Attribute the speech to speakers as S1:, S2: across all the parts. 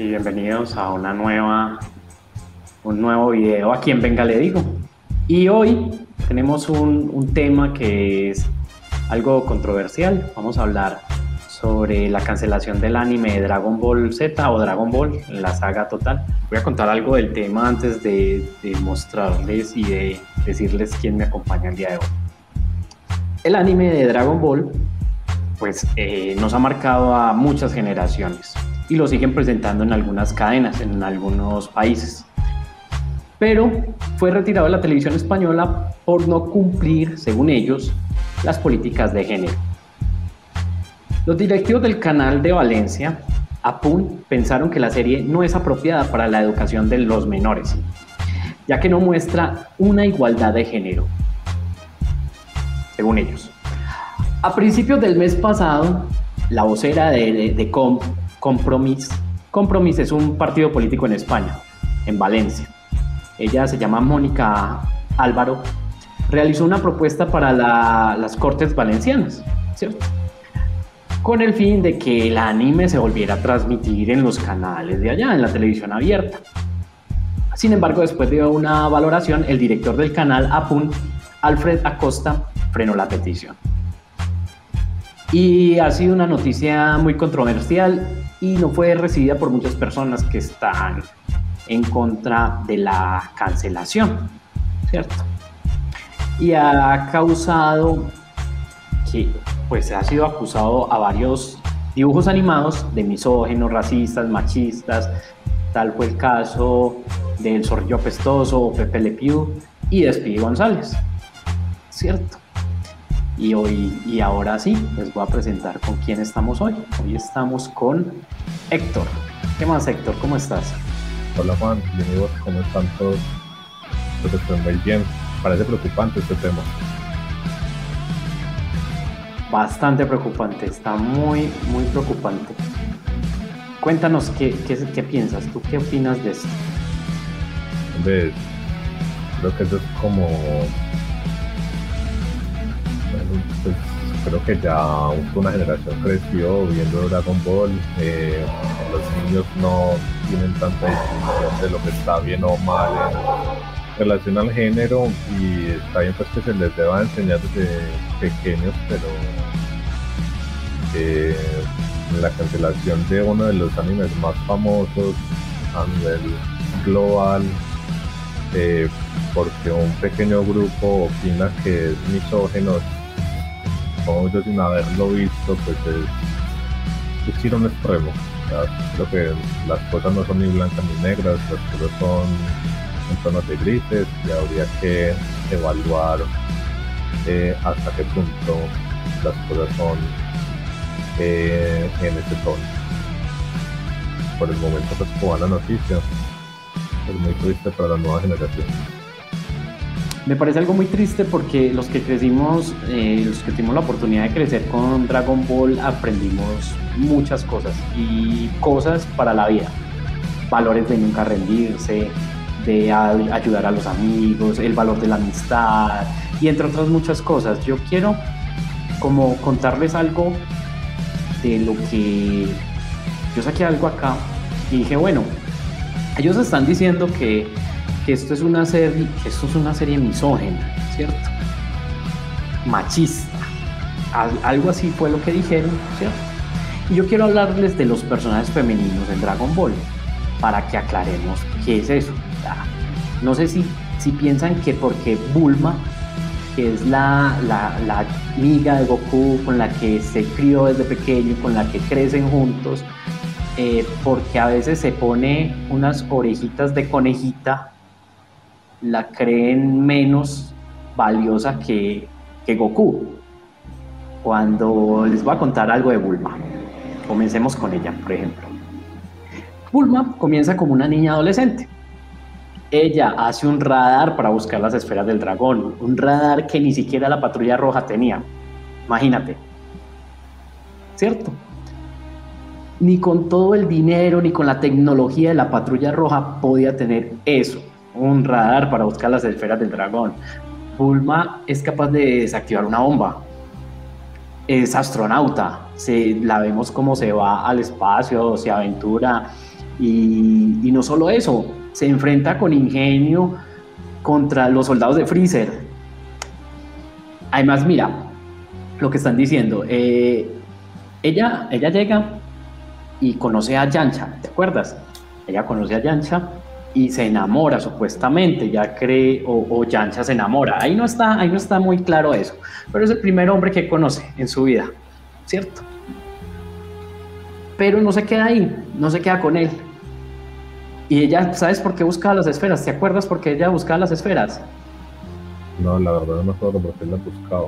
S1: A y bienvenidos a una nueva, un nuevo video aquí en Venga Le Digo. Y hoy tenemos un, un tema que es algo controversial. Vamos a hablar sobre la cancelación del anime Dragon Ball Z o Dragon Ball, la saga total. Voy a contar algo del tema antes de, de mostrarles y de decirles quién me acompaña el día de hoy. El anime de Dragon Ball pues eh, nos ha marcado a muchas generaciones y lo siguen presentando en algunas cadenas, en algunos países. Pero fue retirado de la televisión española por no cumplir, según ellos, las políticas de género. Los directivos del canal de Valencia, APUN, pensaron que la serie no es apropiada para la educación de los menores, ya que no muestra una igualdad de género, según ellos. A principios del mes pasado, la vocera de, de, Compromís, Compromís es un partido político en España, en Valencia. Ella se llama Mónica Álvaro. Realizó una propuesta para las Cortes Valencianas, ¿cierto? Con el fin de que el anime se volviera a transmitir en los canales de allá, en la televisión abierta. Sin embargo, después de una valoración, el director del canal APUN, Alfred Acosta, frenó la petición. Y ha sido una noticia muy controversial y no fue recibida por muchas personas que están en contra de la cancelación, ¿cierto? Y ha causado que pues ha sido acusado a varios dibujos animados de misógenos, racistas, machistas, tal fue el caso del Zorrillo Apestoso Pepe Le Pew y de Speedy González, ¿cierto? Y hoy y ahora sí, les voy a presentar con quién estamos hoy. Hoy estamos con Héctor. ¿Qué más, Héctor? ¿Cómo estás?
S2: Hola, Juan. Bienvenidos. ¿Cómo están todos? Bien. Parece preocupante este tema.
S1: Bastante preocupante. Está muy, muy preocupante. Cuéntanos qué, qué, qué piensas. ¿Tú qué opinas de esto?
S2: Hombre, creo que eso es como pues creo que ya una generación creció viendo Dragon Ball. Eh, los niños no tienen tanta distinción de lo que está bien o mal en relación al género y está bien pues que se les deba enseñar desde pequeños, pero eh, la cancelación de uno de los animes más famosos a nivel global eh, porque un pequeño grupo opina que es misógeno yo sin haberlo visto, pues es, es ir a un extremo. Que las cosas no son ni blancas ni negras, las cosas son en tonos de grises y habría que evaluar eh, hasta qué punto las cosas son eh, en ese tono. Por el momento, pues como la noticia, es muy triste para la nueva generación.
S1: Me parece algo muy triste porque los que crecimos, eh, los que tuvimos la oportunidad de crecer con Dragon Ball, aprendimos muchas cosas y cosas para la vida. Valores de nunca rendirse, de ayudar a los amigos, el valor de la amistad y entre otras muchas cosas. Yo quiero como contarles algo de lo que yo saqué algo acá y dije, bueno, ellos están diciendo que que esto es una serie, esto es una serie misógena, ¿cierto? Machista. algo así fue lo que dijeron, ¿cierto? Y yo quiero hablarles de los personajes femeninos en Dragon Ball, para que aclaremos qué es eso. No sé si, si piensan que porque Bulma, que es la, la, la amiga de Goku con la que se crió desde pequeño, con la que crecen juntos, eh, porque a veces se pone unas orejitas de conejita la creen menos valiosa que, que Goku. Cuando les voy a contar algo de Bulma, comencemos con ella, por ejemplo. Bulma comienza como una niña adolescente. Ella hace un radar para buscar las esferas del dragón, un radar que ni siquiera la patrulla roja tenía. Imagínate. ¿Cierto? Ni con todo el dinero, ni con la tecnología de la patrulla roja podía tener eso un radar para buscar las esferas del dragón. Bulma es capaz de desactivar una bomba. Es astronauta, se, la vemos como se va al espacio, se aventura y, y no solo eso, se enfrenta con ingenio contra los soldados de Freezer. Además, mira lo que están diciendo. Eh, ella, ella llega y conoce a Yancha, ¿te acuerdas? Ella conoce a Yancha y se enamora supuestamente, ya cree, o, o, Yancha se enamora. Ahí no, está, ahí no está muy claro eso, pero es el primer hombre que conoce en su vida, ¿cierto? Pero no se queda ahí, no se queda con él. Y ella, ¿sabes por qué buscaba las esferas? ¿Te acuerdas por qué ella buscaba las esferas?
S2: No, la verdad no me acuerdo por qué las buscaba.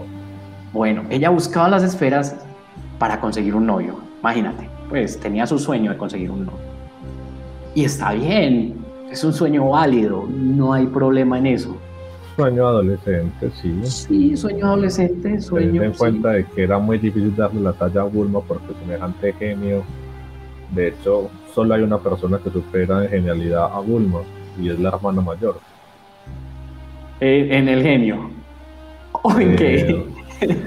S1: Bueno, ella buscaba las esferas para conseguir un novio, imagínate, pues tenía su sueño de conseguir un novio. Y está bien, es un sueño válido, no hay problema en eso.
S2: Sueño adolescente, sí.
S1: Sí, sueño adolescente, sueño.
S2: Teniendo en
S1: sí.
S2: cuenta de que era muy difícil darle la talla a Bulma porque semejante genio. De hecho, solo hay una persona que supera en genialidad a Bulma y es la hermana mayor.
S1: Eh, en el genio. ¿O en
S2: Eh,
S1: qué?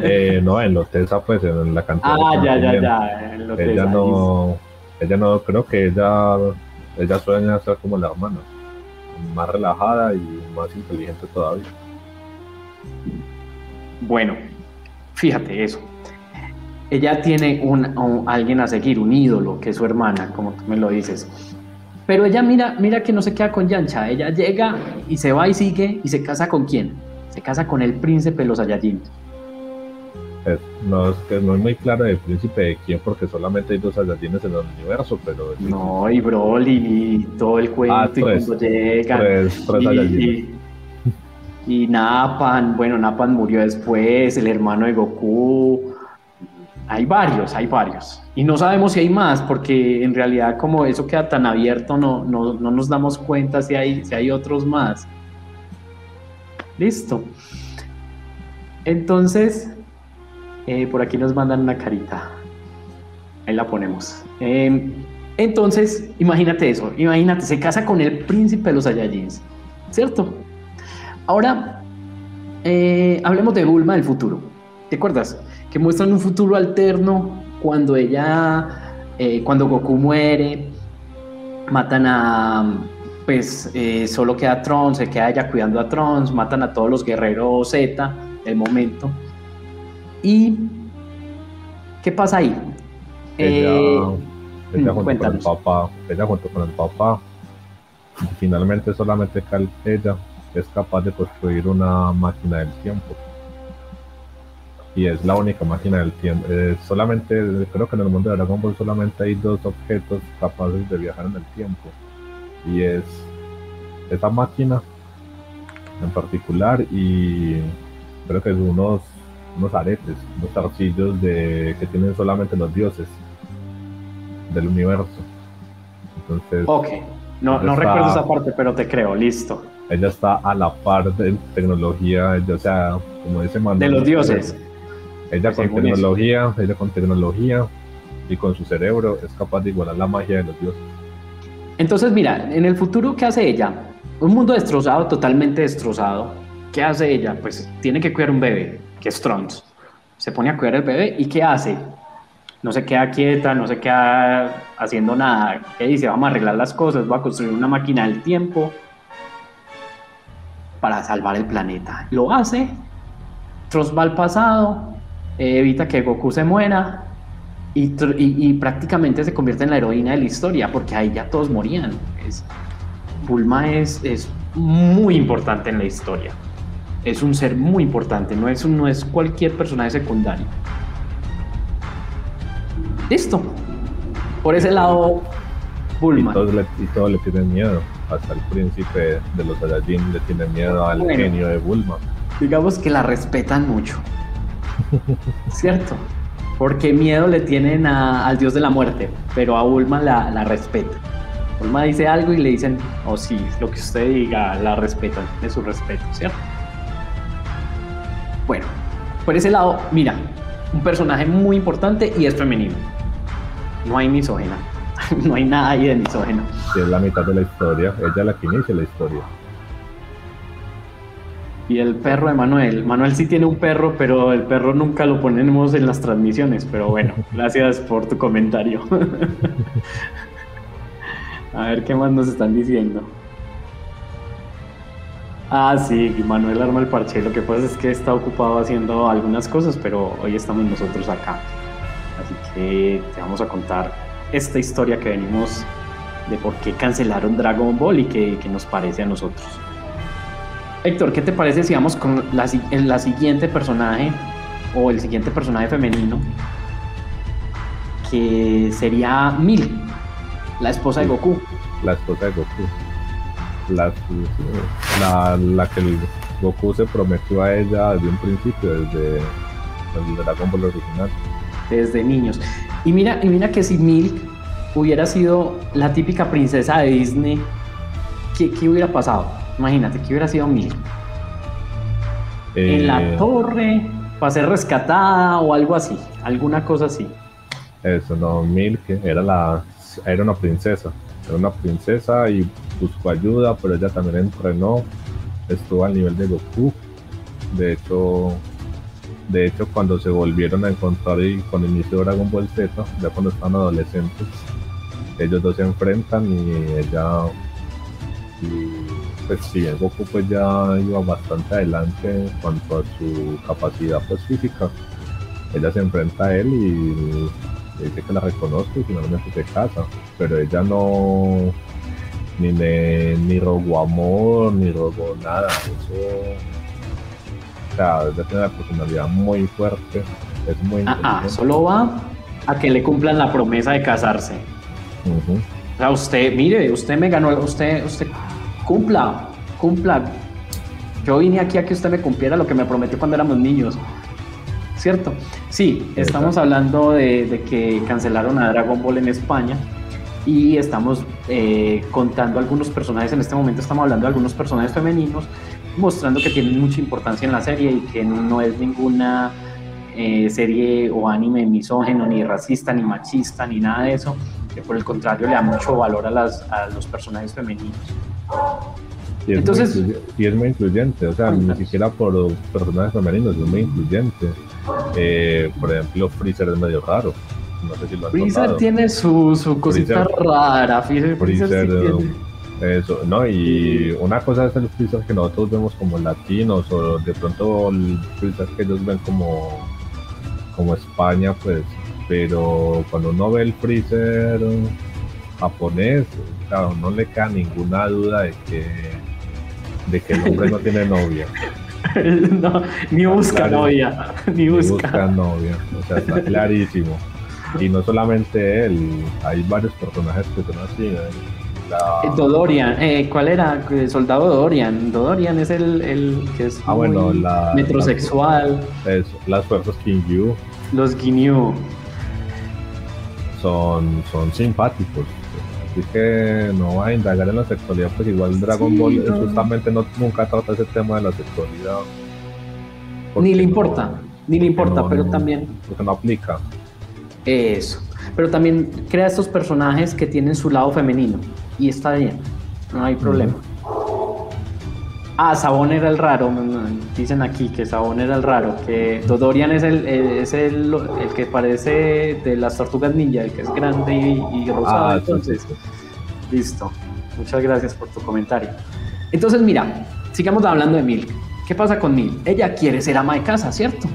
S2: Eh, no, en Lotesa, pues en la cantidad. de
S1: ah, ya, ya, ya. que
S2: Ella no, ella no, creo que ella, ella sueña ser como la hermana, más relajada y más inteligente todavía.
S1: Bueno, fíjate eso. Ella tiene un, alguien a seguir, un ídolo, que es su hermana, como tú me lo dices. Pero ella mira, mira que no se queda con Yancha. Ella llega y se va y sigue y se casa con quién? Se casa con el príncipe de los Saiyajin.
S2: Es- no, es que no es muy claro el príncipe de quién, porque solamente hay dos Saiyajines en el universo, pero
S1: No, y Broly y todo el cuento
S2: Ah,
S1: y cuando llegan.
S2: tres, tres
S1: y,
S2: Saiyajines.
S1: y- y Napan, bueno, Napan murió después, el hermano de Goku. Hay varios, hay varios. Y no sabemos si hay más, porque en realidad como eso queda tan abierto, no, no, no nos damos cuenta si hay, si hay otros más. Listo. Entonces, eh, por aquí nos mandan una carita. Ahí la ponemos. Eh, entonces, imagínate eso. Imagínate, se casa con el príncipe de los Saiyajins. ¿Cierto? Ahora, eh, hablemos de Bulma del futuro. ¿Te acuerdas? Que muestran un futuro alterno cuando ella, eh, cuando Goku muere, matan a, pues solo queda Trunks, se queda ella cuidando a Trunks, matan a todos los guerreros Z del momento. ¿Y qué pasa ahí?
S2: ella,
S1: Eh,
S2: ella junto con el papá, ella junto con el papá, finalmente solamente ella es capaz de construir una máquina del tiempo. Y es la única máquina del tiempo. Eh, solamente, creo que en el mundo de Dragon Ball solamente hay dos objetos capaces de viajar en el tiempo. Y es esa máquina en particular y creo que es unos, unos aretes, unos arcillos de, que tienen solamente los dioses del universo. Entonces,
S1: Ok, no, no
S2: Está-
S1: recuerdo esa parte, pero te creo, listo.
S2: ella está a la par de tecnología, ella, o sea, como dice Manuel.
S1: De los dioses.
S2: Ella con
S1: según
S2: tecnología, ella con tecnología y con su cerebro es capaz de igualar la magia de los dioses.
S1: Entonces, mira, en el futuro, ¿qué hace ella? Un mundo destrozado, totalmente destrozado. ¿Qué hace ella? Pues tiene que cuidar un bebé, que es Trunks. Se pone a cuidar el bebé y ¿qué hace? No se queda quieta, no se queda haciendo nada. ¿Qué dice? Vamos a arreglar las cosas, voy a construir una máquina del tiempo para salvar el planeta. Lo hace, Trunks va al pasado, eh, evita que Goku se muera y, prácticamente se convierte en la heroína de la historia, porque ahí ya todos morían. Bulma es, es muy importante en la historia. Es un ser muy importante, no es, un- no es cualquier personaje secundario. Listo. Por ese lado,
S2: Y
S1: Bulma.
S2: todos, le, y todos le tienen miedo. Hasta el príncipe de los Saiyajin le tiene miedo al
S1: Bueno.
S2: genio de Bulma.
S1: digamos que la respetan mucho. ¿Cierto? Porque miedo le tienen a- al dios de la muerte, pero a Bulma la, la respeta. Bulma dice algo y le dicen, oh sí, lo que usted diga, la respetan, de su respeto, ¿cierto? Bueno, por ese lado, mira, un personaje muy importante y es femenino. No hay misógena, no hay nada ahí de misógeno.
S2: Que es la mitad de la historia. Ella es la que inicia la historia.
S1: Y el perro de Manuel. Manuel sí tiene un perro, pero el perro nunca lo ponemos en las transmisiones. Pero bueno, gracias por tu comentario. A ver qué más nos están diciendo. Ah, sí, Manuel arma el parche. Lo que pasa es que está ocupado haciendo algunas cosas, pero hoy estamos nosotros acá. Así que te vamos a contar esta historia que venimos de por qué cancelaron Dragon Ball y qué, nos parece a nosotros. Héctor, ¿qué te parece si vamos con la, la siguiente personaje o el siguiente personaje femenino? Que sería Mil, la esposa de Goku.
S2: La esposa de Goku. La, la, la que el Goku se prometió a ella desde un principio, desde el Dragon Ball original.
S1: Desde niños. Y mira, y mira que si Mil hubiera sido la típica princesa de Disney, ¿qué, qué hubiera pasado? Imagínate, ¿qué hubiera sido Mil? En la eh, torre, para ser rescatada o algo así, alguna cosa así.
S2: Eso, no, Mil, que era, la, era una princesa, era una princesa y buscó ayuda, pero ella también entrenó, estuvo al nivel de Goku. De hecho, de hecho cuando se volvieron a encontrar y con el inicio de Dragon Ball Z, ya cuando estaban adolescentes, ellos dos se enfrentan y ella y pues sí, el Goku pues ya iba bastante adelante en cuanto a su capacidad pues, física. Ella se enfrenta a él y dice que la reconoce y finalmente se casa, pero ella no ni ni robó amor, ni robó nada, eso o sea, debe tener una personalidad muy fuerte, es muy
S1: ah, solo va a que le cumplan la promesa de casarse. O sea, usted, mire, usted me ganó, usted, usted cumpla, cumpla. Yo vine aquí a que usted me cumpliera lo que me prometió cuando éramos niños. ¿Cierto? Sí, estamos hablando de, que cancelaron a Dragon Ball en España y estamos eh, contando algunos personajes. En este momento estamos hablando de algunos personajes femeninos, mostrando que tienen mucha importancia en la serie y que no es ninguna eh, serie o anime misógeno, ni racista, ni machista, ni nada de eso por el contrario le da mucho valor a, las, a los personajes femeninos.
S2: Y es, Entonces, muy, y es muy incluyente, o sea, ni siquiera por personajes femeninos, es muy incluyente. Eh, por ejemplo, Freezer es medio raro. No sé si lo
S1: Freezer tiene su, su cosita rara. Freezer, Freezer,
S2: eso, ¿no? Y una cosa es el Freezer que nosotros vemos como latinos, o de pronto el Freezer que ellos ven como, como España, pues pero cuando uno ve el freezer japonés, claro, no le queda ninguna duda de que, de que el hombre no tiene novia.
S1: no, ni busca novia, ni busca.
S2: novia, o sea, está clarísimo. Y no solamente él, hay varios personajes que son así. ¿eh?
S1: La... Dodorian, eh, ¿cuál era? Soldado Dodorian. Dodorian es el, el que es
S2: ah, bueno, la,
S1: metrosexual.
S2: las fuerzas Ginyu.
S1: Los Ginyu
S2: son, son simpáticos. Así que no va a indagar en la sexualidad, pues igual Dragon Ball justamente no, nunca trata ese tema de la sexualidad.
S1: Ni le importa, ni le importa, pero también...
S2: Porque no aplica.
S1: Eso. Pero también crea estos personajes que tienen su lado femenino. Y está bien, no hay problema. Ah, Sabón era el raro, dicen aquí que Sabón era el raro, que Dodorian es el, es el, el que parece de las tortugas ninja, el que es grande y, rosado. Ah, entonces, listo. Muchas gracias por tu comentario. Entonces, mira, sigamos hablando de Milk. ¿Qué pasa con Milk? Ella quiere ser ama de casa, ¿cierto?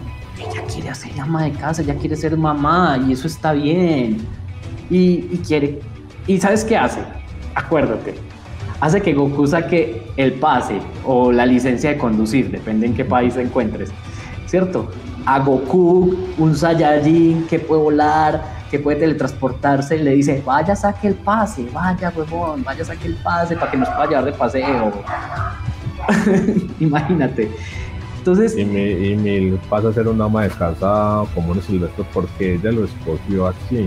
S1: Ella quiere ser ama de casa, ella quiere ser mamá y eso está bien. Y, y quiere. ¿Y sabes qué hace? Acuérdate, hace que Goku saque el pase o la licencia de conducir, depende en qué país te encuentres, ¿cierto? A Goku, un Saiyajin que puede volar, que puede teletransportarse, le dice, vaya, saque el pase, vaya, huevón, vaya, saque el pase para que nos pueda llevar de paseo. Imagínate. Entonces,
S2: y mi, pasa a ser una ama de casa como un silvestre porque ella lo escogió así,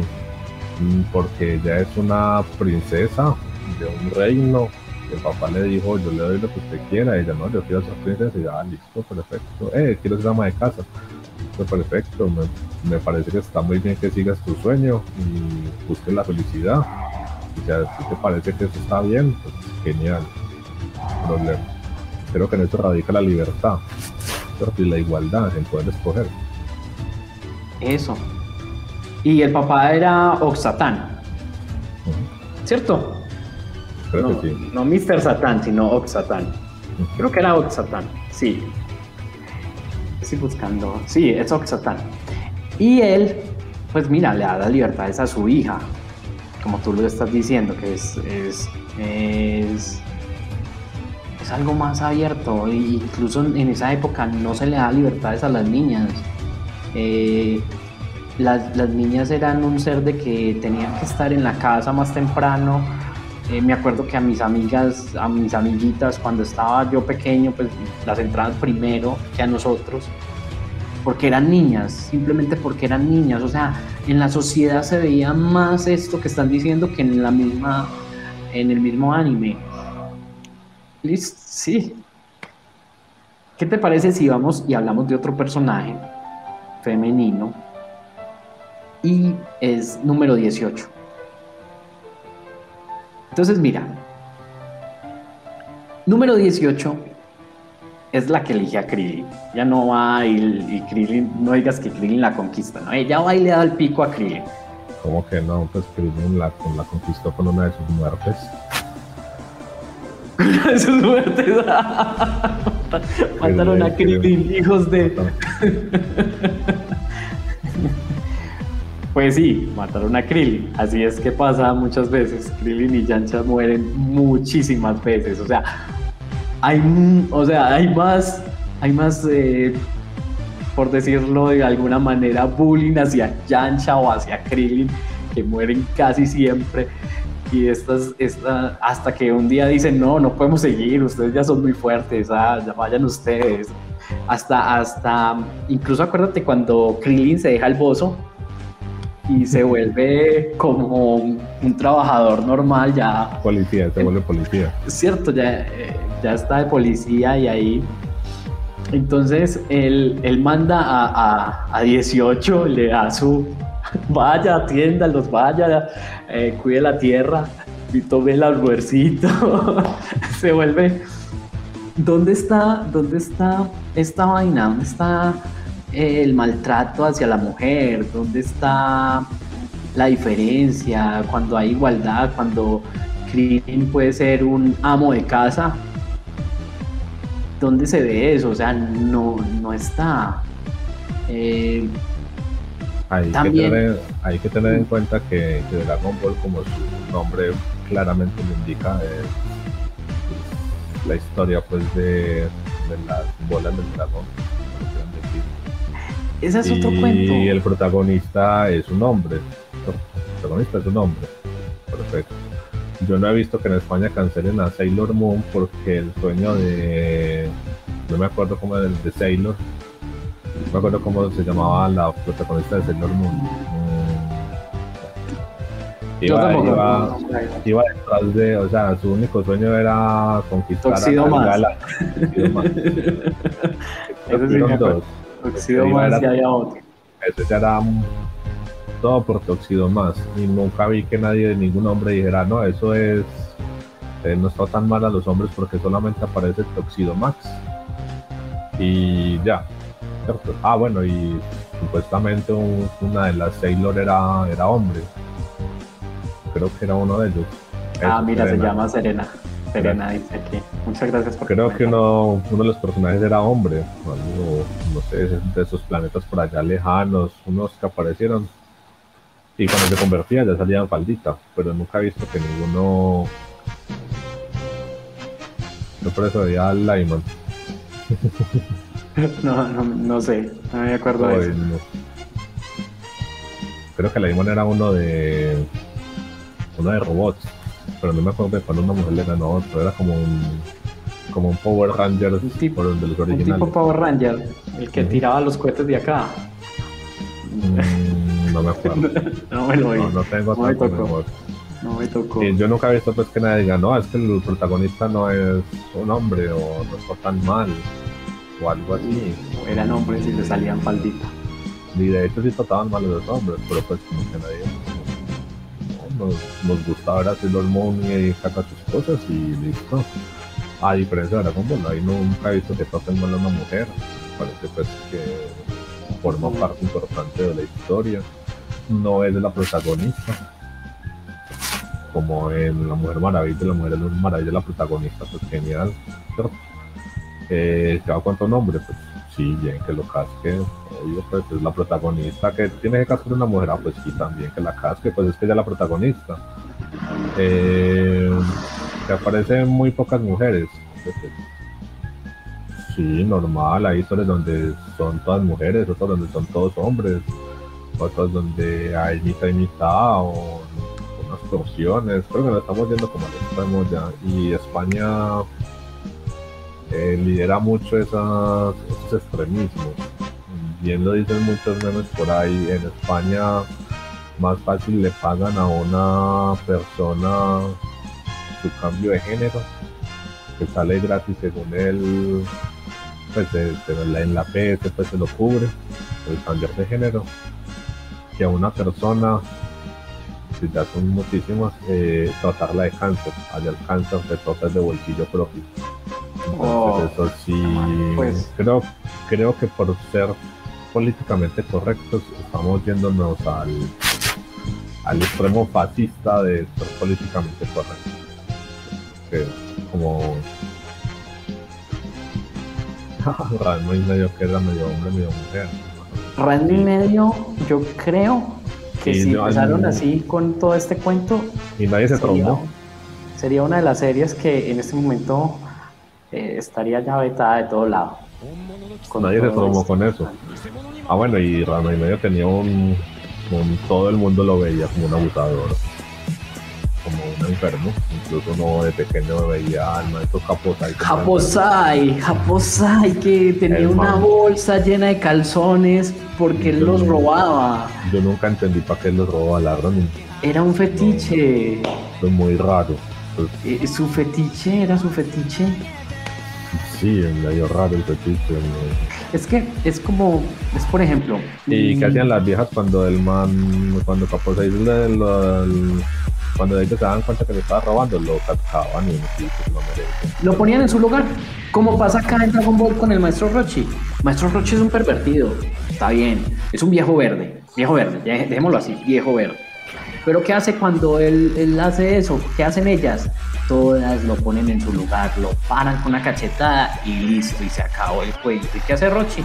S2: mm, porque ella es una princesa de un reino. El papá le dijo, yo le doy lo que usted quiera, ella no, yo quiero ser princesa, y ya, ah, listo, perfecto, eh, quiero ser ama de casa, perfecto, me, parece que está muy bien que sigas tu sueño y busques la felicidad, y ya si te parece que eso está bien, pues genial, problema. creo que en eso radica la libertad y la igualdad en poder escoger.
S1: Eso. Y el papá era Oxatán. ¿Cierto?
S2: Creo
S1: no,
S2: que sí.
S1: No Mr. Satán, sino Oxatán. Creo que era Oxatán, sí. Estoy buscando. Sí, es Oxatán. Y él, pues mira, le da las libertades a su hija. Como tú lo estás diciendo, que es, es, es, es algo más abierto. E incluso en esa época no se le da libertades a las niñas. Eh, las, las, niñas eran un ser de que tenían que estar en la casa más temprano. Eh, me acuerdo que a mis amigas, a mis amiguitas, cuando estaba yo pequeño, pues las entraban primero que a nosotros, porque eran niñas, simplemente porque eran niñas. O sea, en la sociedad se veía más esto que están diciendo que en la misma, en el mismo anime. Sí. ¿Qué te parece si vamos y hablamos de otro personaje femenino? y es número 18. Entonces, mira, número 18 es la que elige a Krillin. Ya no va y, y Krillin, no digas que Krillin la conquista, ¿no? Ella va y le da el pico a Krillin.
S2: ¿Cómo que no? Pues Krillin la, la conquistó con una de sus muertes.
S1: Sus muertes. Mataron a Krillin, hijos de. Pues sí, mataron a Krillin. Así es que pasa muchas veces. Krillin y Yancha mueren muchísimas veces. O sea, hay, o sea, hay más, hay más, eh, por decirlo de alguna manera, bullying hacia Yancha o hacia Krillin, que mueren casi siempre. Y estas, esta, hasta que un día dicen, no, no podemos seguir, ustedes ya son muy fuertes, ah, ya vayan ustedes. Hasta, hasta, incluso acuérdate cuando Krillin se deja el bozo y se vuelve como un trabajador normal ya.
S2: Policía, se vuelve policía.
S1: Es cierto, ya, ya está de policía y ahí. Entonces él, él manda a, a, a, 18, le da su. Vaya, atiéndalos, vaya, eh, cuide la tierra y tome el almuercito. se vuelve. ¿Dónde está, ¿Dónde está esta vaina? ¿Dónde está el maltrato hacia la mujer? ¿Dónde está la diferencia? Cuando hay igualdad, cuando Krillin puede ser un amo de casa. ¿Dónde se ve eso? O sea, no, no está. Eh,
S2: hay, también... que tener, hay, que tener, en cuenta que, que, Dragon Ball, como su nombre claramente lo indica, es la historia pues de, de las bolas del dragón
S1: ese es otro cuento.
S2: Y el protagonista es un hombre. El protagonista es un hombre. Perfecto. Yo no he visto que en España cancelen a Sailor Moon porque el sueño de. No me acuerdo cómo era el de Sailor. No me acuerdo cómo se llamaba la protagonista de Sailor Moon. Mm. Iba, iba, iba, detrás de, o sea, su único sueño era conquistar
S1: Toxido
S2: a
S1: más.
S2: Gala.
S1: Toxido más había otro.
S2: Ese ya era todo por Toxido más. Y nunca vi que nadie, ningún hombre dijera, no, eso es. Eh, no está tan mal a los hombres porque solamente aparece Toxido Max. Y ya. ¿Cierto? Ah, bueno, y supuestamente un, una de las Sailor era, era hombre. Creo que era uno de ellos.
S1: Ah,
S2: Eso,
S1: mira, se llama Serena. Serena dice aquí. Muchas gracias por
S2: Creo que uno, uno de los personajes era hombre, algo, no sé, de esos planetas por allá lejanos, unos que aparecieron. Y cuando se convertía ya salía en faldita, pero nunca he visto que ninguno. Yo por eso veía al Lyman.
S1: No, no, no sé, no me acuerdo de eso.
S2: Creo que Lyman era uno de. uno de robots, pero no me acuerdo de cuando una mujer le ganó a otro, era como un. como un Power Ranger
S1: Un tipo-
S2: por el de los
S1: Un tipo Power Ranger, el que tiraba los cohetes de acá.
S2: Mm, no me acuerdo.
S1: No me lo vi,
S2: No, no tengo
S1: No me
S2: tanta
S1: tocó. no me tocó.
S2: Sí, yo nunca he visto pues que nadie diga, no, es que el protagonista no es un hombre o no está tan mal o algo así.
S1: Eran hombres y le salían faldita.
S2: Y de hecho sí trataban mal a los hombres, pero pues como que nadie no, nos, nos gusta ver a Sailor Moon y saca sus cosas y listo. a diferencia de Dragon Ball, ahí nunca he visto que traten mal a una mujer. Parece pues que forma parte importante de la historia. No es de la protagonista. Como en La Mujer Maravilla, La Mujer Maravilla, la protagonista, pues genial, ¿cierto? Eh, ¿Se va cuánto nombre? Pues sí, bien que lo casque. Obvio, pues es la protagonista que tiene que cascar una mujer, ah, pues sí, también que la casque, pues es que ella es la protagonista. Eh, aparecen muy pocas mujeres. Sí, normal, hay historias donde son todas mujeres, otras donde son todos hombres, otras donde hay mitad y mitad, o unas porciones, creo que lo estamos viendo como estamos ya. Y España eh, lidera mucho esas, esos extremismos. Bien lo dicen muchos memes por ahí, en España más fácil le pagan a una persona su cambio de género, que sale gratis según él, pues en la PS pues se lo cubre, el cambio de género, que a una persona, si ya son muchísimas, eh, tratarla de cáncer, allá el cáncer se de bolsillo propio. Oh, eso sí, pues. creo, creo que por ser políticamente correctos estamos yéndonos al, al extremo fascista de ser políticamente correctos como Ranma y medio que era medio hombre, medio mujer.
S1: Ranma y medio, yo creo que si empezaron así con todo este cuento.
S2: Y nadie se sería,
S1: Sería una de las series que en este momento eh, estaría ya vetada de todo lado.
S2: Nadie se traumó con eso. Ah, bueno, y Ranma y medio tenía un, un. Todo el mundo lo veía como un abusador como un enfermo. Incluso uno de pequeño veía al maestro Japosai.
S1: Japosai, Japosai, que tenía una bolsa llena de calzones porque él los robaba.
S2: Yo nunca entendí para qué él los robaba, la verdad.
S1: Era un fetiche.
S2: Fue muy raro.
S1: Pues, eh, su fetiche era su fetiche.
S2: Sí, medio raro el fetiche.
S1: Es que es como, es por ejemplo.
S2: ¿Y qué hacían las viejas cuando el man, cuando Japosai le, cuando ellos se daban cuenta que le estaba robando, lo captaban y
S1: lo Lo ponían en su lugar, como pasa acá en Dragon Ball con el maestro Rochi. Maestro Rochi es un pervertido, está bien, es un viejo verde, viejo verde, dejémoslo así, viejo verde. Pero ¿qué hace cuando él, él hace eso? ¿Qué hacen ellas? Todas lo ponen en su lugar, lo paran con una cachetada y listo, y se acabó el cuento. ¿Y qué hace Rochi?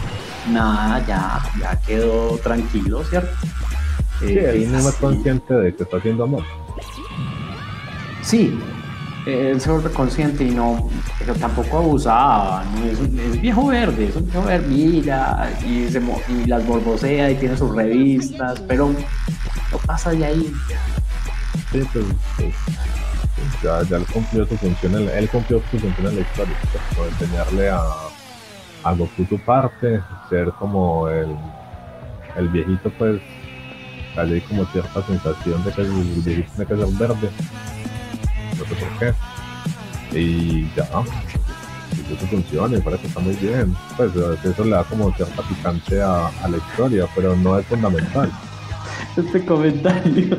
S1: Nada, ya, ya quedó tranquilo, ¿cierto?
S2: Sí, ahí no es consciente de que está haciendo amor.
S1: Sí, él se vuelve consciente y no, pero tampoco abusaba, es, viejo verde, es un viejo verde, mira, y, se, y las borbosea y tiene sus revistas, pero no pasa de ahí.
S2: Sí, pues, pues, ya, ya él cumplió su función, él, cumplió su función en la historia, pues, enseñarle a, a Goku su parte, ser como el, el viejito, pues, hay como cierta sensación de que el viejito tiene que ser verde no sé por qué. Y ya, y eso funciona y parece que está muy bien. Pues eso le da como cierta picante a la historia, pero no es fundamental.
S1: Este comentario,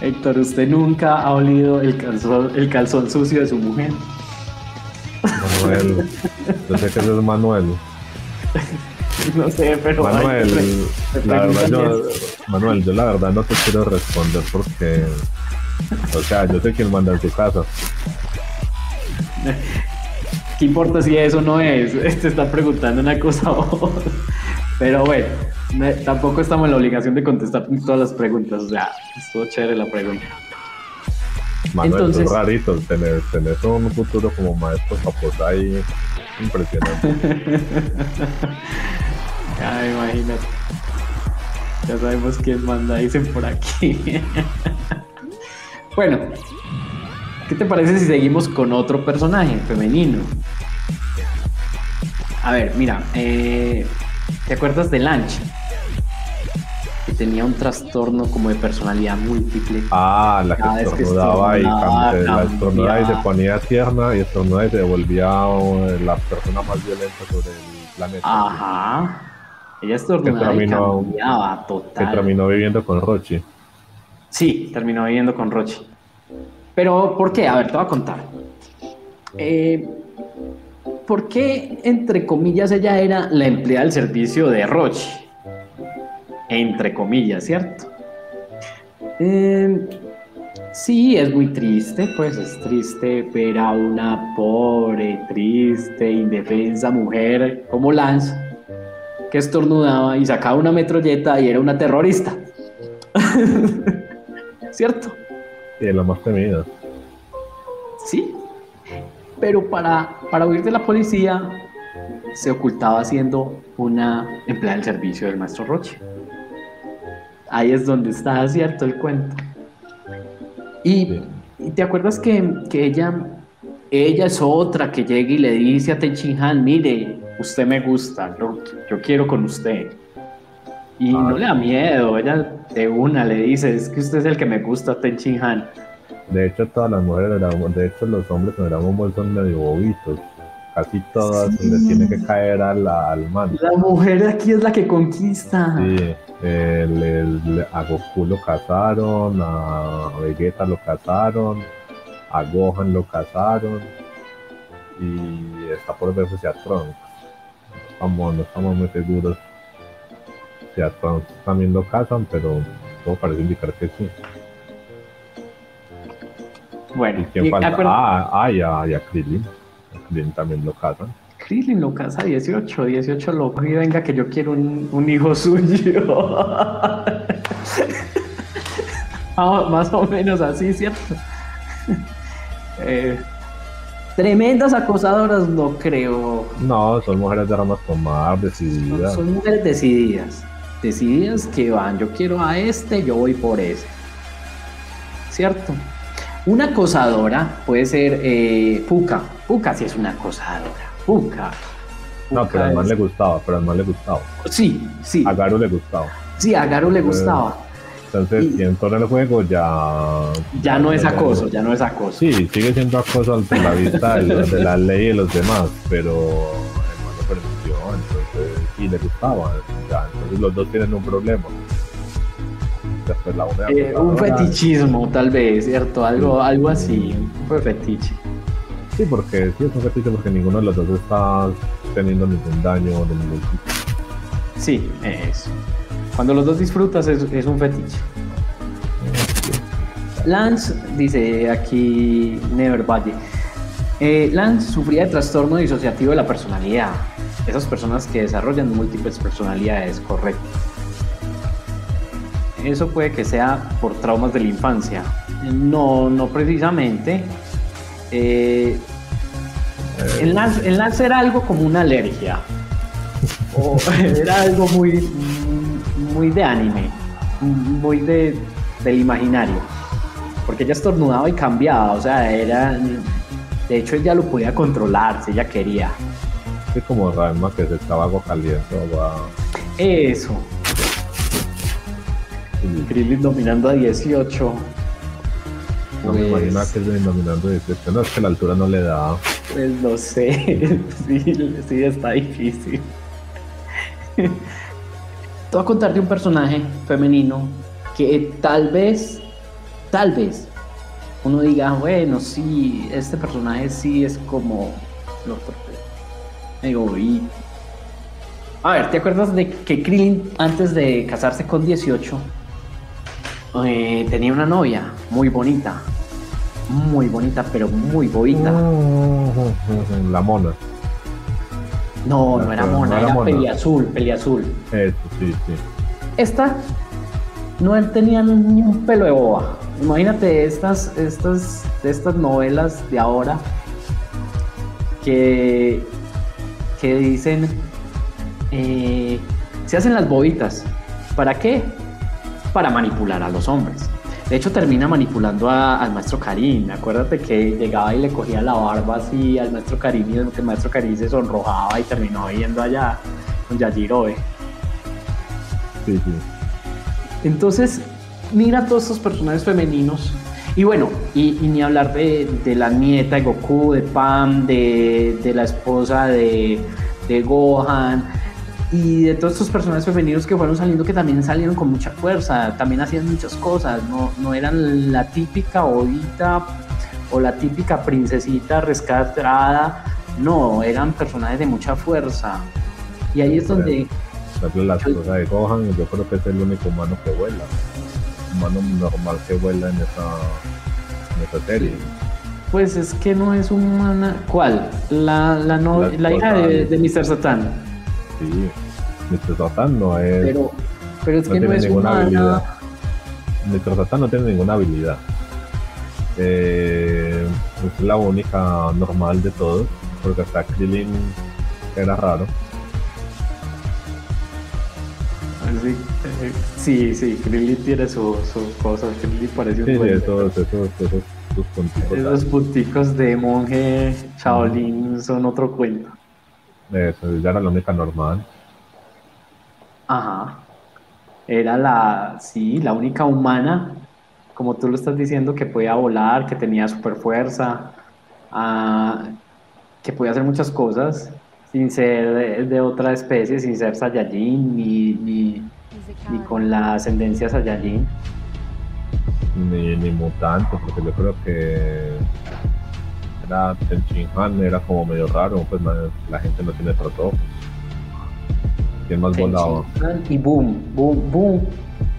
S1: Héctor, ¿usted nunca ha olido el calzón, el calzón sucio de su mujer?
S2: Manuel, yo sé que eso es Manuel.
S1: No sé, pero.
S2: Manuel, la verdad, yo, Manuel, yo la verdad no te quiero responder porque o sea, yo sé quién manda en tu casa.
S1: ¿Qué importa si eso no es? Te está preguntando una cosa a vos. Pero bueno, tampoco estamos en la obligación de contestar todas las preguntas. O sea, estuvo chévere la pregunta.
S2: Manuel, Entonces, es rarito. Tenés, tenés, un futuro como maestro pues ahí impresionante.
S1: Ay, imagínate. Ya sabemos quién manda, dicen por aquí. Bueno, ¿qué te parece si seguimos con otro personaje femenino? A ver, mira, eh, ¿te acuerdas de Lanch? Que tenía un trastorno como de personalidad múltiple.
S2: Ah, la que estornudaba, y, la estornudaba y se ponía tierna y estornudaba y se volvía la persona más violenta sobre el planeta.
S1: Ajá. Ella estornudaba y cambiaba total.
S2: Que terminó viviendo con Rochi.
S1: Sí, terminó viviendo con Rochi. Pero, ¿por qué? A ver, te voy a contar. Eh, ¿por qué, entre comillas, ella era la empleada del servicio de Roche? Entre comillas, ¿cierto? Eh, sí, es muy triste, pues es triste ver a una pobre, triste, indefensa mujer como Lance que estornudaba y sacaba una metralleta y era una terrorista. ¿Cierto?
S2: Sí, es lo más temido.
S1: Sí, pero para, para huir de la policía se ocultaba siendo una empleada del servicio del maestro Roche. Ahí es donde está cierto el cuento. Y, te acuerdas que, que, ella, ella es otra que llega y le dice a Tenchin Han, mire, usted me gusta, yo, yo quiero con usted. Y no le da miedo, ella de una le dice, es que usted es el que me gusta, Tenchin Han.
S2: De hecho, todas las mujeres, de hecho, los hombres en Dragon Ball son medio bobitos. Casi todas sí. les tiene que caer al, al man.
S1: La mujer aquí es la que conquista.
S2: Sí, eh, a Goku lo cazaron, a Vegeta lo cazaron, a Gohan lo cazaron y está por verse a Trunks. Vamos, no estamos muy seguros si a Trunks también lo cazan, pero todo parece indicar que sí.
S1: Bueno,
S2: ¿Y quién falta? Ah, ah, y a, y a Krillin. A Krillin también lo cazan.
S1: Krillin lo casa 18, 18 loco. Y venga, que yo quiero un, un hijo suyo. ah, más o menos así, ¿cierto? eh, tremendas acosadoras, no creo.
S2: No, son mujeres de ramas tomar, decididas.
S1: Son, son mujeres decididas. Decididas que van, yo quiero a este, yo voy por ese. ¿Cierto? Una acosadora puede ser eh, Puka. Puka sí es una acosadora. Puka.
S2: No, pero al man le gustaba, pero al man le gustaba.
S1: Sí, sí.
S2: A Garu le gustaba.
S1: Sí, a Garu le gustaba.
S2: Entonces, y, y en todo el juego ya...
S1: Ya no es acoso, ya no es acoso.
S2: Sí, sigue siendo acoso ante la vista de, de la ley y de los demás, pero el man lo permitió, entonces, y le gustaba. Ya, entonces los dos tienen un problema. Después la una
S1: eh, un fetichismo, tal vez, ¿cierto? Algo, algo así, un fetiche.
S2: Sí, porque sí es un fetiche porque ninguno de los dos está teniendo ningún daño de ningún tipo.
S1: Sí, eso. Cuando los dos disfrutas es, es un fetiche. Lance, dice aquí Never Valle, eh, Lance sufría de trastorno disociativo de la personalidad. Esas personas que desarrollan múltiples personalidades, correcto. Eso puede que sea por traumas de la infancia. No, no precisamente. Eh, el, lance, era algo como una alergia. O era algo muy, muy de anime, muy de, del imaginario. Porque ella estornudaba y cambiaba, o sea, era. De hecho, ella lo podía controlar si ella quería.
S2: Es como Ranma que se estaba caliente.
S1: Eso. Krillin dominando a 18.
S2: No me
S1: Pues-
S2: imagino que es dominando 18. No, es que la altura no le da.
S1: Pues no sé, sí, sí está difícil. Te voy a contar de un personaje femenino que tal vez, tal vez, uno diga, bueno, sí, este personaje sí es como lo otro. Digo, y... A ver, ¿te acuerdas de que Krillin antes de casarse con 18 eh, tenía una novia muy bonita? Muy bonita, pero muy bonita.
S2: La mona.
S1: No, no era mona,
S2: no era
S1: era peliazul, peliazul.
S2: Eso, sí, sí.
S1: Esta no tenía ni un pelo de boba. Imagínate estas, estas, estas novelas de ahora que, que dicen eh, se hacen las bobitas. ¿Para qué? Para manipular a los hombres. De hecho, termina manipulando a- al maestro Karim. Acuérdate que llegaba y le cogía la barba así al maestro Karim y el maestro Karim se sonrojaba y terminó yendo allá con Yajirobe.
S2: Sí, sí.
S1: Entonces, mira todos estos personajes femeninos. Y bueno, y, y ni hablar de, de la nieta de Goku, de Pam, de, de la esposa de, de Gohan, y de todos estos personajes femeninos que fueron saliendo, que también salieron con mucha fuerza, también hacían muchas cosas, no, no eran la típica odita o la típica princesita rescatada No, eran personajes de mucha fuerza. Y ahí es donde...
S2: la esposa de Gohan, yo creo que es el único humano que vuela. Humano normal que vuela en esa, en esa serie.
S1: Pues es que no es humana. ¿Cuál? La, la, no, la, hija de, de, Mr. Satan.
S2: Sí, Mr. Satan no es.
S1: Pero, pero es que no es humana. Habilidad.
S2: No tiene ninguna habilidad. Eh, es la única normal de todos, porque hasta Krillin era raro.
S1: Sí, eh, sí, sí, Krillin tiene sus su cosas. Krillin parece un
S2: sí, esos, esos, esos punticos.
S1: Esos punticos de monje Shaolin son otro cuento.
S2: Eso, ya era la única normal.
S1: Ajá. Era la, sí, la única humana, como tú lo estás diciendo, que podía volar, que tenía super fuerza, ah, que podía hacer muchas cosas sin ser de, otra especie, sin ser Saiyajin, ni, ni, ni con la ascendencia Saiyajin
S2: ni, ni mutante, porque yo creo que era el era como medio raro, pues la gente no tiene otros ¿Quién más volado?
S1: Y Boom, Boom, Boom,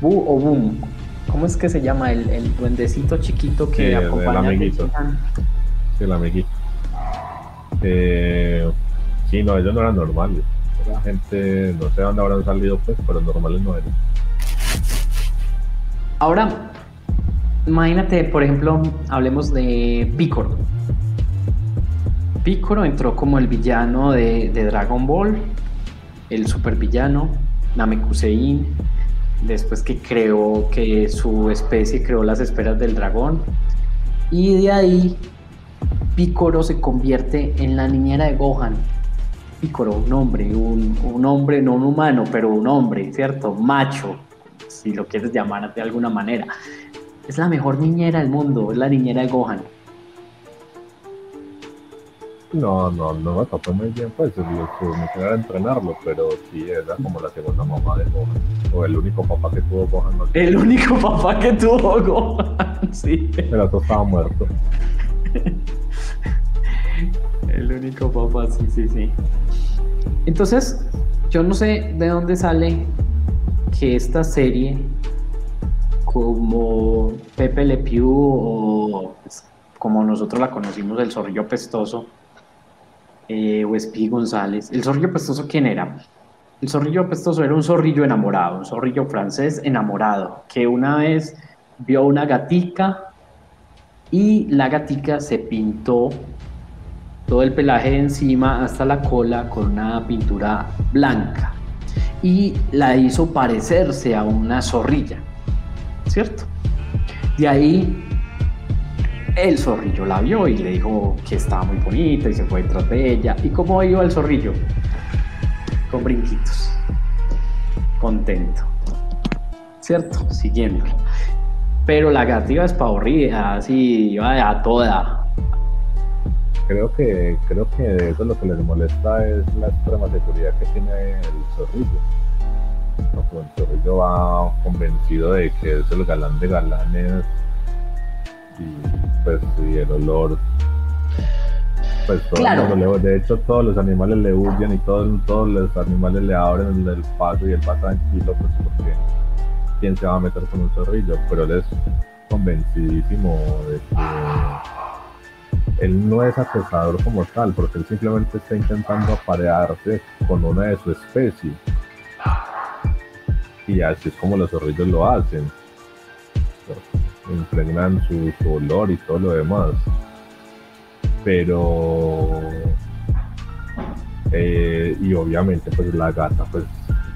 S1: Boom o Boom. ¿Cómo es que se llama el, el duendecito chiquito que acompaña
S2: el amiguito. Sí, el amiguito. Eh, sí, no, ellos no eran normales. La gente, no sé dónde habrán salido, pues, pero normales no eran.
S1: Ahora, Imagínate, por ejemplo, hablemos de Piccolo. Piccolo entró como el villano de, Dragon Ball, el supervillano, Namekusein, después que creó, que su especie creó las esferas del dragón. Y de ahí, Piccolo se convierte en la niñera de Gohan. Piccolo, un hombre, un, un hombre, no un humano, pero un hombre, ¿cierto? Macho, si lo quieres llamar de alguna manera. Es la mejor niñera del mundo, es la niñera de Gohan.
S2: No, no, no me tocó muy bien, pues misión era entrenarlo, pero sí era como la segunda mamá de Gohan. O el único papá que tuvo Gohan.
S1: El único papá que tuvo Gohan, sí.
S2: Pero todo estaba muerto.
S1: el único papá, sí, sí, sí. Entonces, yo no sé de dónde sale que esta serie como Pepe Le Pew o pues, como nosotros la conocimos, el zorrillo pestoso, eh, o Espi González. ¿El zorrillo pestoso quién era? El zorrillo pestoso era un zorrillo enamorado, un zorrillo francés enamorado, que una vez vio una gatica y la gatica se pintó todo el pelaje de encima hasta la cola con una pintura blanca y la hizo parecerse a una zorrilla. ¿cierto? De ahí el zorrillo la vio y le dijo que estaba muy bonita y se fue detrás de ella. ¿Y cómo iba el zorrillo? Con brinquitos, contento, ¿cierto? Siguiéndolo. Pero la gata iba espavorrida, así iba a toda.
S2: Creo que, creo que eso lo que les molesta es la extrema seguridad que tiene el zorrillo el yo va convencido de que es el galán de galanes y pues y el olor pues todo de hecho todos los animales le huyen y todos, todos los animales le abren el paso y él va tranquilo pues porque quién se va a meter con un zorrillo pero él es convencidísimo de que él no es acosador como tal porque él simplemente está intentando aparearse con una de su especie. Y así es como los zorrillos lo hacen. Impregnan su, olor y todo lo demás. Pero eh, y obviamente pues la gata pues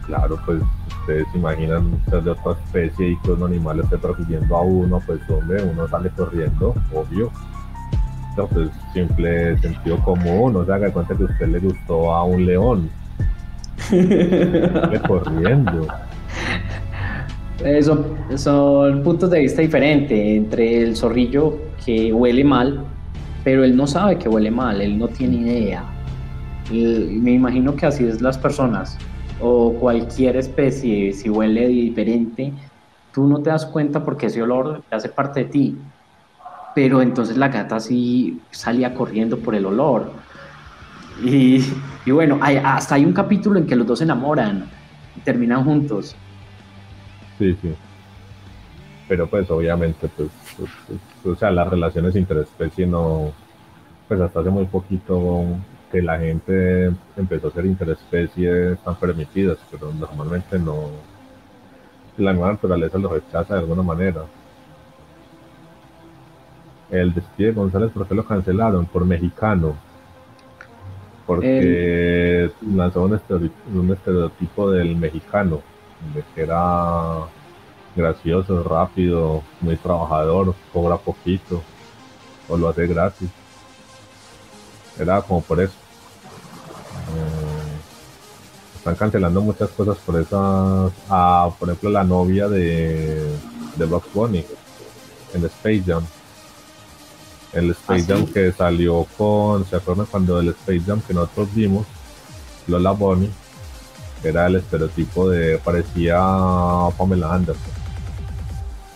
S2: claro pues ustedes imaginan ser de otra especie y que un animal esté persiguiendo a uno pues hombre uno sale corriendo obvio. Entonces simple sentido común no se haga cuenta que a usted le gustó a un león. Corriendo
S1: eso son puntos de vista diferentes entre el zorrillo que huele mal, pero él no sabe que huele mal, él no tiene idea. me imagino que así es las personas o cualquier especie, si huele diferente, tú no te das cuenta porque ese olor hace parte de ti. Pero entonces la gata sí salía corriendo por el olor. Y, y bueno, hay, hasta hay un capítulo en que los dos se enamoran y terminan juntos.
S2: Sí, sí. Pero pues obviamente, pues, pues, pues, o sea, las relaciones interespecie no, pues hasta hace muy poquito que la gente empezó a ser interespecies están permitidas, pero normalmente no, la nueva naturaleza lo rechaza de alguna manera. El despide González, ¿por qué lo cancelaron? Por mexicano. Porque lanzó un estereotipo, del mexicano, de que era gracioso, rápido, muy trabajador, cobra poquito, o lo hace gratis. Era como por eso. Eh, están cancelando muchas cosas por esas. Ah, por ejemplo, la novia de, de Box Bunny en Space Jam el Space Jam que salió con, ¿se acuerdan cuando el Space Jam que nosotros vimos? Lola Bonnie, era el estereotipo de, parecía Pamela Anderson,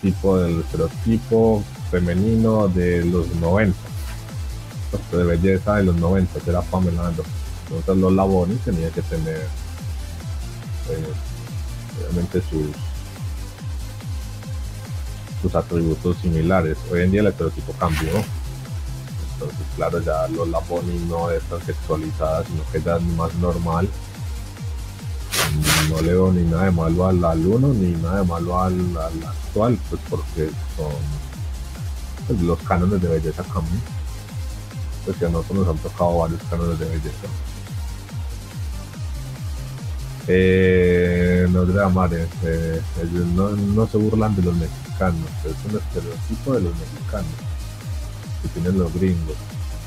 S2: tipo del estereotipo femenino de los 90, pues, de belleza de los 90, que era Pamela Anderson. Entonces Lola Bonnie tenía que tener, eh, sus sus atributos similares. Hoy en día el estereotipo cambió, entonces, claro, ya Lola Bonnie no es tan sexualizada, sino que ya es más normal. No le veo ni nada de malo al, al uno, ni nada de malo al, actual, pues porque son pues, los cánones de belleza cambian. Pues que a nosotros nos han tocado varios cánones de belleza. Eh, no de Amare, eh, ellos no, no se burlan de los mexicanos, es un estereotipo de los mexicanos que tienen los gringos.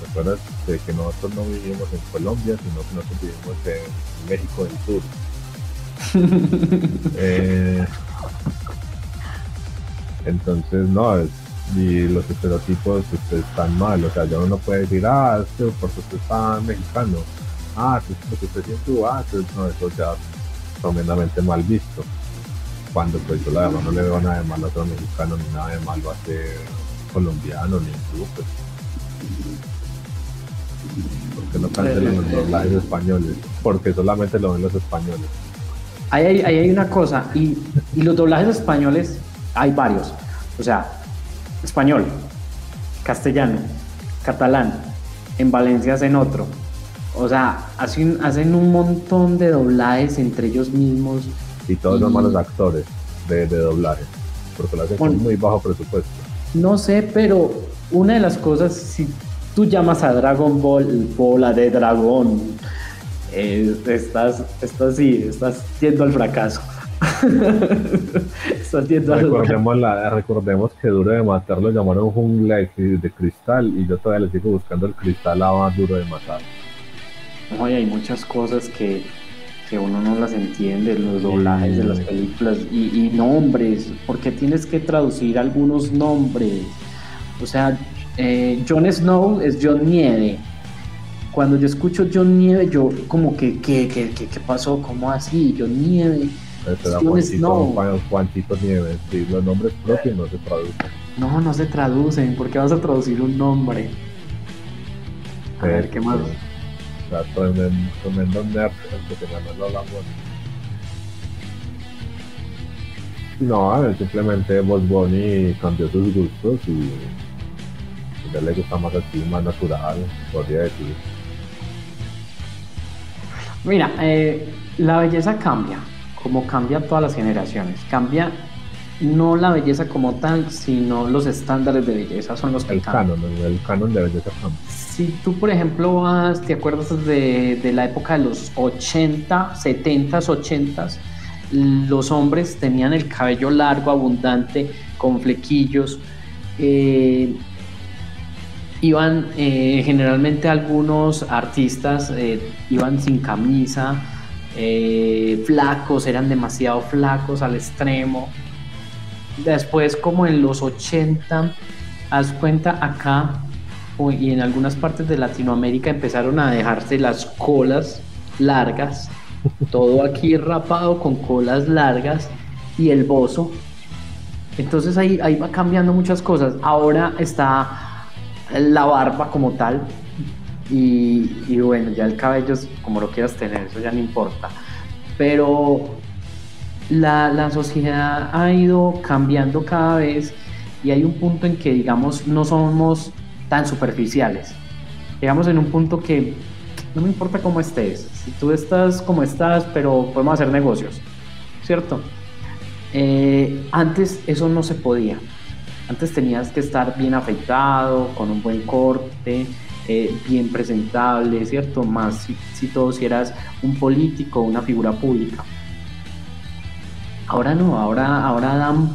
S2: ¿Recuerdas de que nosotros no vivimos en Colombia, sino que nosotros vivimos en México del Sur? Eh, entonces, no, y los estereotipos pues, están mal. O sea, ya uno no puede decir, ah, es que porque usted está mexicano. Ah, es porque usted siente, ah, entonces, no, eso ya tremendamente mal visto. Cuando pues yo la verdad no le veo nada de malo a otro mexicano ni nada de malo a ser colombiano ni pues. Porque no cancelan los doblajes españoles, porque solamente lo ven los españoles.
S1: Ahí hay, hay una cosa, y, y los doblajes españoles hay varios. O sea, español, castellano, catalán, en Valencia hacen otro. O sea, hacen, hacen un montón de doblajes entre ellos mismos.
S2: Y todos son malos actores de, de doblaje, porque lo hacen con muy bajo presupuesto.
S1: No sé, pero una de las cosas, si tú llamas a Dragon Ball bola de dragón, eh, estás, estás, sí, estás yendo al fracaso.
S2: estás yendo recordemos, la, recordemos que Duro de Matar lo llamaron jungla de, cristal y yo todavía le sigo buscando el cristal a Duro de Matar.
S1: Oye, hay muchas cosas que, que uno no las entiende, los doblajes de las películas y, nombres, porque tienes que traducir algunos nombres. O sea, eh, Jon Snow es John Nieve. Cuando yo escucho John Nieve, yo como que, ¿qué, qué, qué, pasó? ¿Cómo así? John Nieve.
S2: Jon Snow. Juancito Nieve, los nombres propios no se traducen.
S1: No, no se traducen, ¿por qué vas a traducir un nombre? A ver, ¿qué más?
S2: sea, tremendo, nerd el que te ganó la No, a ver, simplemente Boss Bunny cambió sus gustos y ya le gusta más así, más natural, podría decir.
S1: Mira, eh, la belleza cambia, como cambia todas las generaciones. Cambia no la belleza como tal, sino los estándares de belleza son los que
S2: el Canon, el canon de belleza cambia
S1: si tú, por ejemplo, vas, te acuerdas de, la época de los 80, 70, 80, los hombres tenían el cabello largo, abundante, con flequillos. Eh, iban eh, generalmente algunos artistas eh, iban sin camisa, flacos, eran demasiado flacos al extremo. Después, como en los 80, haz cuenta acá y en algunas partes de Latinoamérica empezaron a dejarse las colas largas, todo aquí rapado con colas largas y el bozo. Entonces ahí, ahí va cambiando muchas cosas. Ahora está la barba como tal, Y, bueno, ya el cabello es como lo quieras tener, eso ya no importa. Pero la, la, sociedad ha ido cambiando cada vez y hay un punto en que, digamos, no somos tan superficiales. Llegamos en un punto que no me importa cómo estés, si tú estás como estás, pero podemos hacer negocios, ¿cierto? Eh, antes eso no se podía. Antes tenías que estar bien afeitado, con un buen corte, eh, bien presentable, ¿cierto? Más si, si todo si eras un político, una figura pública. Ahora no, ahora, ahora dan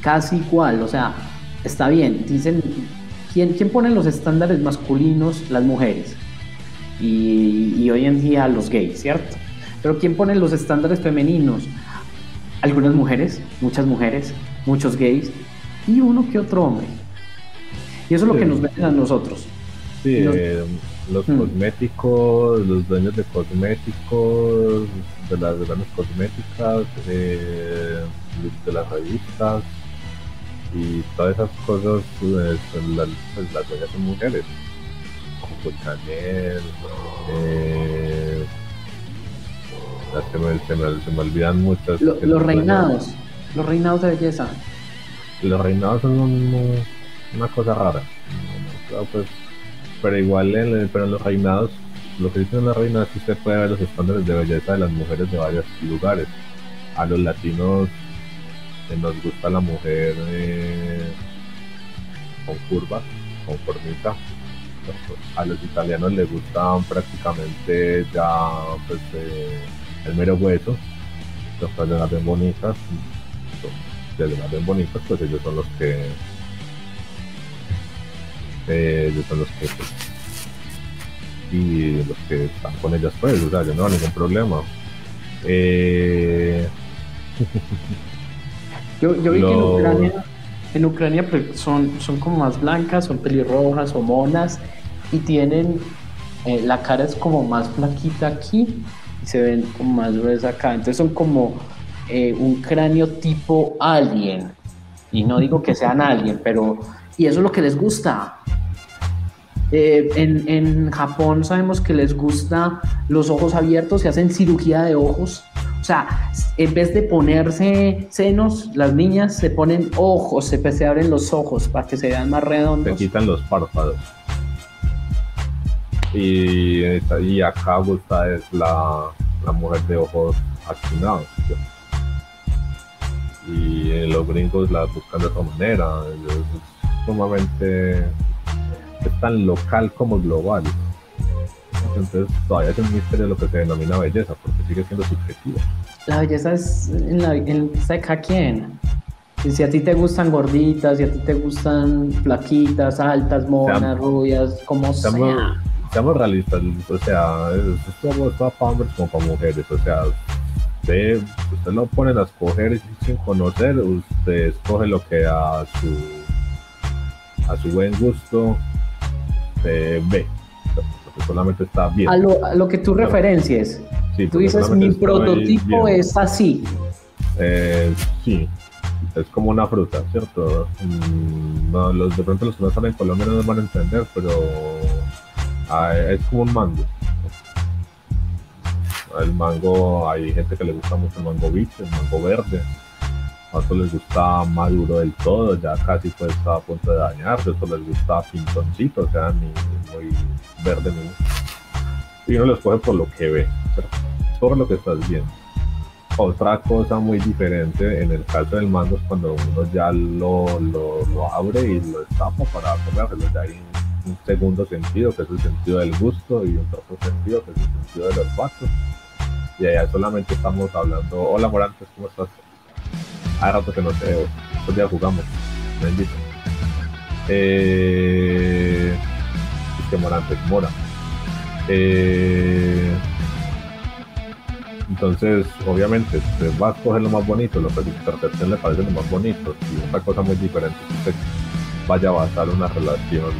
S1: casi igual, o sea, está bien, dicen, ¿quién, quién pone los estándares masculinos? Las mujeres. Y, y hoy en día los gays, ¿cierto? Pero ¿quién pone los estándares femeninos? Algunas mujeres, muchas mujeres, muchos gays y uno que otro hombre. Y eso es lo que nos venden a nosotros.
S2: Sí, eh, los mm. cosméticos, los dueños de cosméticos, de las grandes cosméticas, eh, de las revistas y todas esas cosas, pues, las, pues, las dueñas son mujeres, como Chanel, eh, se, me, se, me, olvidan muchas.
S1: los reinados, los reinados de belleza.
S2: Los reinados son una cosa rara. Pues, pero igual, en, pero en los reinados, lo que dicen en los reinados es que usted puede ver los estándares de belleza de las mujeres de varios lugares. A los latinos nos gusta la mujer eh, con curvas, con formita. A los italianos les gustan prácticamente ya pues, eh, el mero hueso, las ven bonitas, de las ven bonitas, pues ellos son los que eh, ellos son los que pues, y los que están con ellas pues, o sea, yo no ningún problema. Eh...
S1: yo, yo vi que en Ucrania, en Ucrania pues, son, son como más blancas, son pelirrojas o monas y tienen eh, la cara es como más flaquita aquí y se ven como más gruesa acá. Entonces son como eh, un cráneo tipo alien. Y no digo que sean alien, pero... Y eso es lo que les gusta. Eh, en, en, Japón sabemos que les gusta los ojos abiertos, se hacen cirugía de ojos. O sea, en vez de ponerse senos, las niñas se ponen ojos, se, se abren los ojos para que se vean más redondos.
S2: Se quitan los párpados. Y, y acá gusta es la, mujer de ojos achinados. Y eh, los gringos la buscan de otra manera. Es sumamente es tan local como global. Entonces todavía es un misterio lo que se denomina belleza, porque sigue siendo subjetiva.
S1: La belleza es en la en quién. Si a ti te gustan gorditas, si a ti te gustan flaquitas, altas, monas, rubias, como sea
S2: seamos realistas, o sea, esto es para hombres como para mujeres, o sea, usted, usted no pone a escoger sin conocer, usted escoge lo que a su a su buen gusto se ve, solamente está bien.
S1: A lo, a lo que tú referencias, tú dices mi prototipo es así.
S2: Eh, sí, es como una fruta, ¿cierto? Mm, no, los, de pronto los que no están en Colombia no van a entender, pero Ah, es como un mango. El mango, hay gente que le gusta mucho el mango bicho, el mango verde. A otros les gusta maduro del todo, ya casi puede estar a punto de dañarse. A otros les gusta pintoncito, o sea, ni, muy verde ni. Y uno los coge por lo que ve, por lo que estás viendo. Otra cosa muy diferente en el caso del mango es cuando uno ya lo, lo, abre y lo destapa para comerlo. Ya hay un segundo sentido, que es el sentido del gusto, y un tercer sentido, que es el sentido del olfato. Y solamente estamos hablando, hola Morantes, ¿cómo estás? Hace rato que no te veo, estos días jugamos, bendito. Eh, que Morantes, Mora. Eh, entonces, obviamente, te va a coger lo más bonito, lo que percepción le parece lo más bonito, y otra cosa muy diferente que usted vaya a basar una relación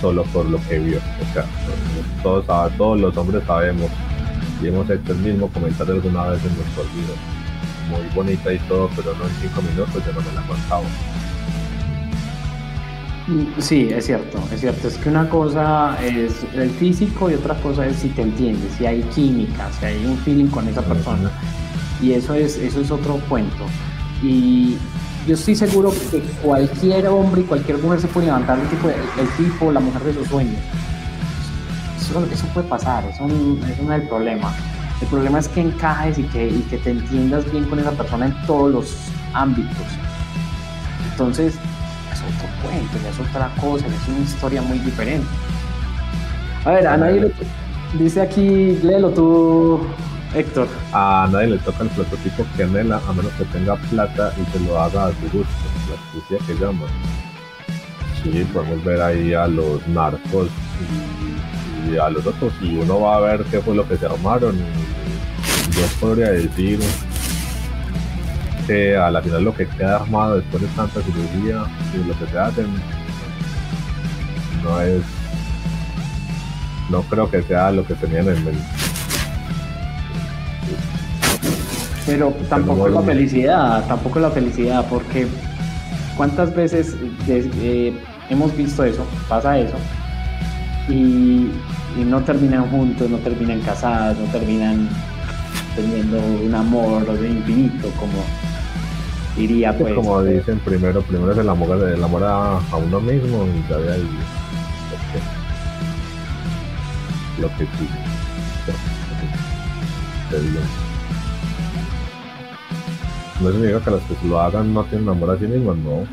S2: solo por lo que vio. O sea, todos, todos los hombres sabemos y hemos hecho el mismo comentario alguna vez en nuestro video. Muy bonita y todo, pero no en cinco minutos, yo no me la.
S1: Mm, sí, es cierto, es cierto. Es que una cosa es el físico y otra cosa es si te entiendes, si hay química, si hay un feeling con esa persona. Y eso es, eso es otro cuento. Y yo estoy seguro que cualquier hombre y cualquier mujer se puede levantar el tipo, el, tipo la mujer de sus sueños. Eso, puede pasar, eso, eso no es el problema. El problema es que encajes y que, y que te entiendas bien con esa persona en todos los ámbitos. Entonces, es otro cuento, es otra cosa, es una historia muy diferente. A ver, a nadie dice aquí, léelo tú, Héctor.
S2: A nadie le toca el prototipo que anhela a menos que tenga plata y se lo haga a su gusto, la astucia que llama. Sí, podemos ver ahí a los narcos a los otros y uno va a ver qué fue lo que se armaron. yo podría decir que a la final lo que queda armado después de tanta cirugía y lo que se hacen no es no creo que sea lo que tenían en mente
S1: Pero tampoco es la felicidad, tampoco es la felicidad, porque cuántas veces eh, hemos visto eso, pasa eso, y, no terminan juntos, no terminan casados, no terminan teniendo un amor infinito, como diría pues.
S2: como dicen primero, primero es el amor, el amor a, uno mismo y ya de ahí lo que, lo que no significa que las que lo hagan no tienen amor a sí mismos, no.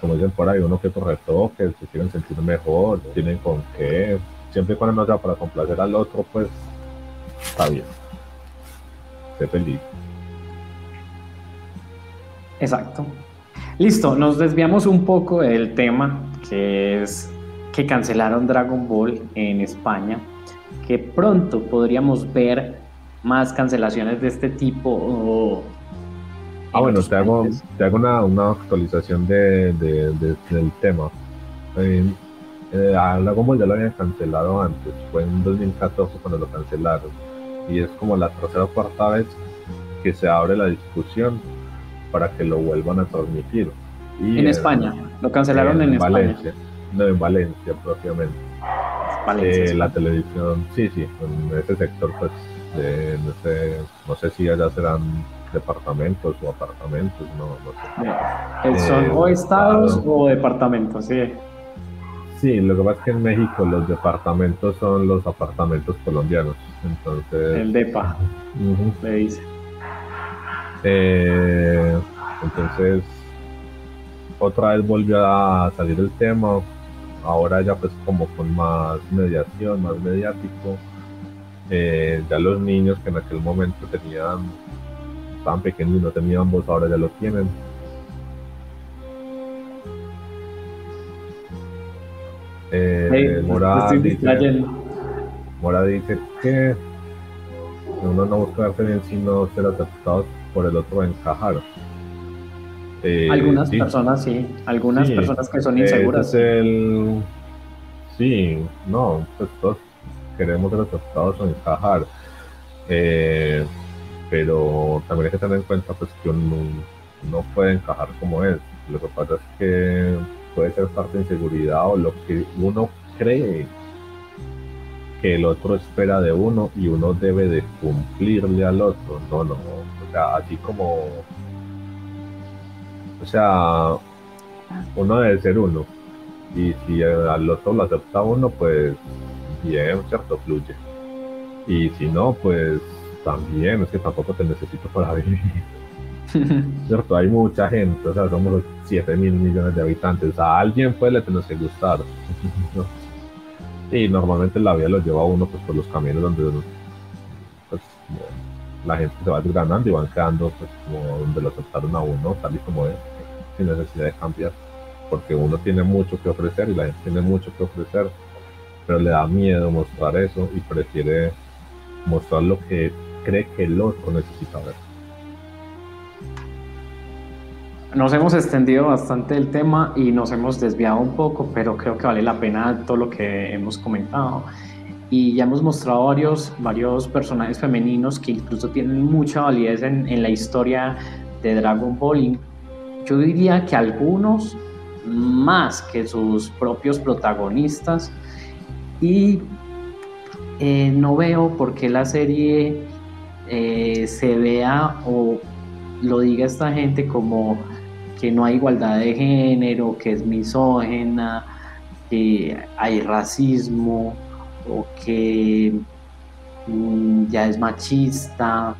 S2: Como dicen por ahí, uno que otro retoque, se quieren sentir mejor, tienen con qué. Siempre y cuando no sea para complacer al otro, pues está bien. Sé feliz.
S1: Exacto. Listo, nos desviamos un poco del tema, que es que cancelaron Dragon Ball en España, que pronto podríamos ver más cancelaciones de este tipo o
S2: Ah, bueno, te hago, te hago una, una actualización de, del tema. Eh, a Dragon Ball ya lo habían cancelado antes, fue en 2014 cuando lo cancelaron. Y es como la tercera o cuarta vez que se abre la discusión para que lo vuelvan a transmitir.
S1: Y en, España, lo cancelaron en,
S2: Valencia, no en Valencia propiamente. Valencia, eh, La televisión, sí, sí, en ese sector, pues, no, sé, no sé si allá serán departamentos o apartamentos, no,
S1: sé. ¿Son eh, o estados o departamentos? Sí.
S2: Sí, lo que pasa es que en México los departamentos son los apartamentos colombianos. Entonces.
S1: El DEPA, le dice.
S2: Eh, entonces, otra vez volvió a salir el tema. Ahora ya pues como con más mediación, más mediático. Eh, ya los niños que en aquel momento tenían estaban pequeños y no tenían voz, ahora ya lo tienen. Eh, Mora, dice, Mora, dice, que uno no busca verse bien sino ser aceptados por el otro encajar.
S1: Eh, algunas personas sí, algunas personas que son inseguras.
S2: el... Sí, no, pues todos queremos ser aceptados o encajar. Eh, pero también hay que tener en cuenta pues que uno no puede encajar como es. Lo que pasa es que puede ser parte de inseguridad o lo que uno cree que el otro espera de uno y uno debe de cumplirle al otro. No, no, o sea, así como, o sea, uno debe ser uno. Y si al otro lo acepta uno, pues bien, cierto, fluye. Y si no, pues también, es que tampoco te necesito para vivir. ¿Cierto? Hay mucha gente, o sea, somos 7 mil millones de habitantes. A alguien puede le tener que gustar. Y normalmente la vida lo lleva a uno pues, por los caminos donde pues, la gente se va desganando y van quedando pues, como donde lo aceptaron a uno, tal y como es, sin necesidad de cambiar. Porque uno tiene mucho que ofrecer y la gente tiene mucho que ofrecer, pero le da miedo mostrar eso y prefiere mostrar lo que cree que el otro necesita ver.
S1: Nos hemos extendido bastante el tema y nos hemos desviado un poco, pero creo que vale la pena todo lo que hemos comentado. Y ya hemos mostrado varios, varios personajes femeninos que incluso tienen mucha validez en, en la historia de Dragon Ball. Yo diría que algunos más que sus propios protagonistas y eh, no veo por qué la serie eh, se vea o lo diga esta gente como que no hay igualdad de género, que es misógena, que hay racismo o que mm, ya es machista.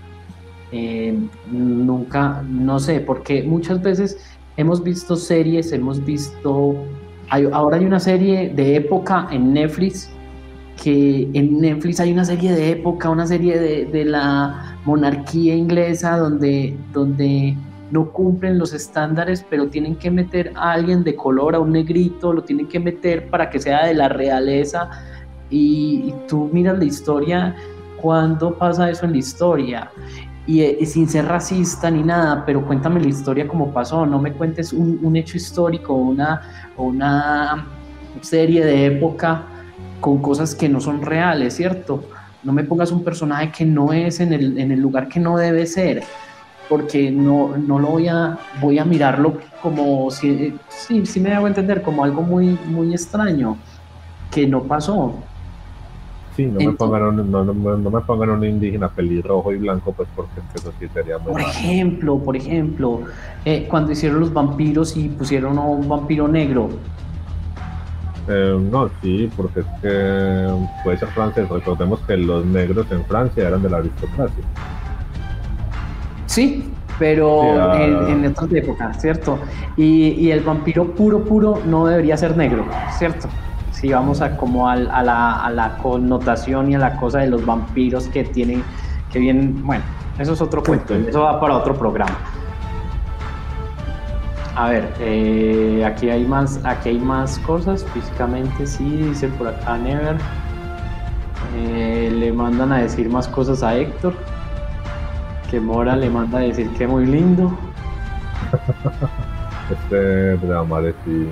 S1: Eh, nunca, no sé, porque muchas veces hemos visto series, hemos visto, ahora hay una serie de época en Netflix, que en Netflix hay una serie de época, una serie de, de la monarquía inglesa donde, donde no cumplen los estándares, pero tienen que meter a alguien de color, a un negrito, lo tienen que meter para que sea de la realeza. Y, tú miras la historia, ¿cuándo pasa eso en la historia? Y, sin ser racista ni nada, pero cuéntame la historia como pasó, no me cuentes un, hecho histórico una, una serie de época con cosas que no son reales, ¿cierto? No me pongas un personaje que no es en el, en el lugar que no debe ser porque no, no lo voy a, voy a mirarlo como, si, sí, sí me hago entender, como algo muy, muy extraño, que no pasó.
S2: Sí, no, me pongan un, no, no, me pongan un indígena pelirrojo y blanco, pues porque eso sí sería
S1: muy Por ejemplo, por ejemplo, eh, cuando hicieron los vampiros y pusieron a un vampiro negro.
S2: Eh, no, sí, porque es que puede ser francés. Recordemos que los negros en Francia eran de la aristocracia.
S1: Sí, pero en, otras épocas, ¿cierto? Y, el vampiro puro, puro no debería ser negro, ¿cierto? Si vamos a como a, la, connotación y a la cosa de los vampiros que tienen, que vienen, bueno, eso es otro cuento, eso va para otro programa. A ver, eh, aquí hay más, aquí hay más cosas físicamente, sí, dice por acá Never. Eh, le mandan a decir más cosas a Héctor que Mora le manda a decir que muy lindo.
S2: este drama de sí.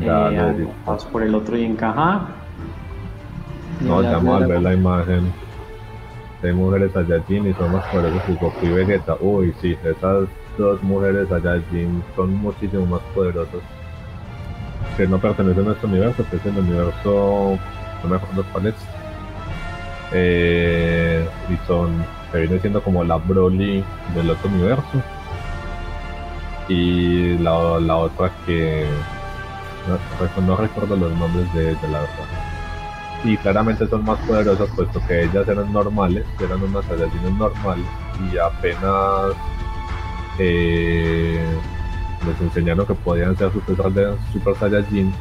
S1: Eh, vas por el otro y encaja.
S2: No, ya al ver la imagen de mujeres Saiyajin y son más poderosas que Goku y Vegeta. Uy, sí, esas dos mujeres Saiyajin son muchísimo más poderosas. Que no pertenecen a nuestro universo, que es el universo, no me acuerdo cuál es, eh, son, que viene siendo como la Broly del otro universo. Y la, la otra que no, recuerdo los nombres de, la verdad. Y claramente son más poderosas puesto que ellas eran normales, eran unas Saiyajines normales y apenas eh, les enseñaron que podían ser Super, super Saiyajin,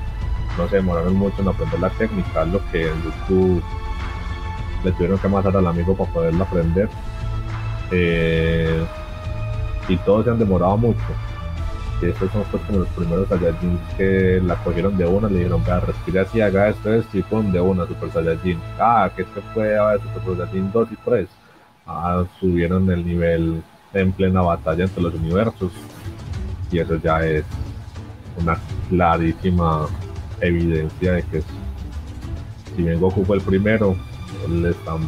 S2: no se demoraron mucho en aprender la técnica, lo que en YouTube le tuvieron que matar al amigo para poderlo aprender. Eh, y todos se han demorado mucho. Y estos son pues como los primeros Saiyajin que la cogieron de una, le dijeron, vea, respire así, haga esto, es y de una Super Saiyajin. Ah, que este fue a ver Super Saiyajin 2 y 3. Ah, subieron el nivel en plena batalla entre los universos. Y eso ya es una clarísima evidencia de que si bien Goku fue el primero, le están,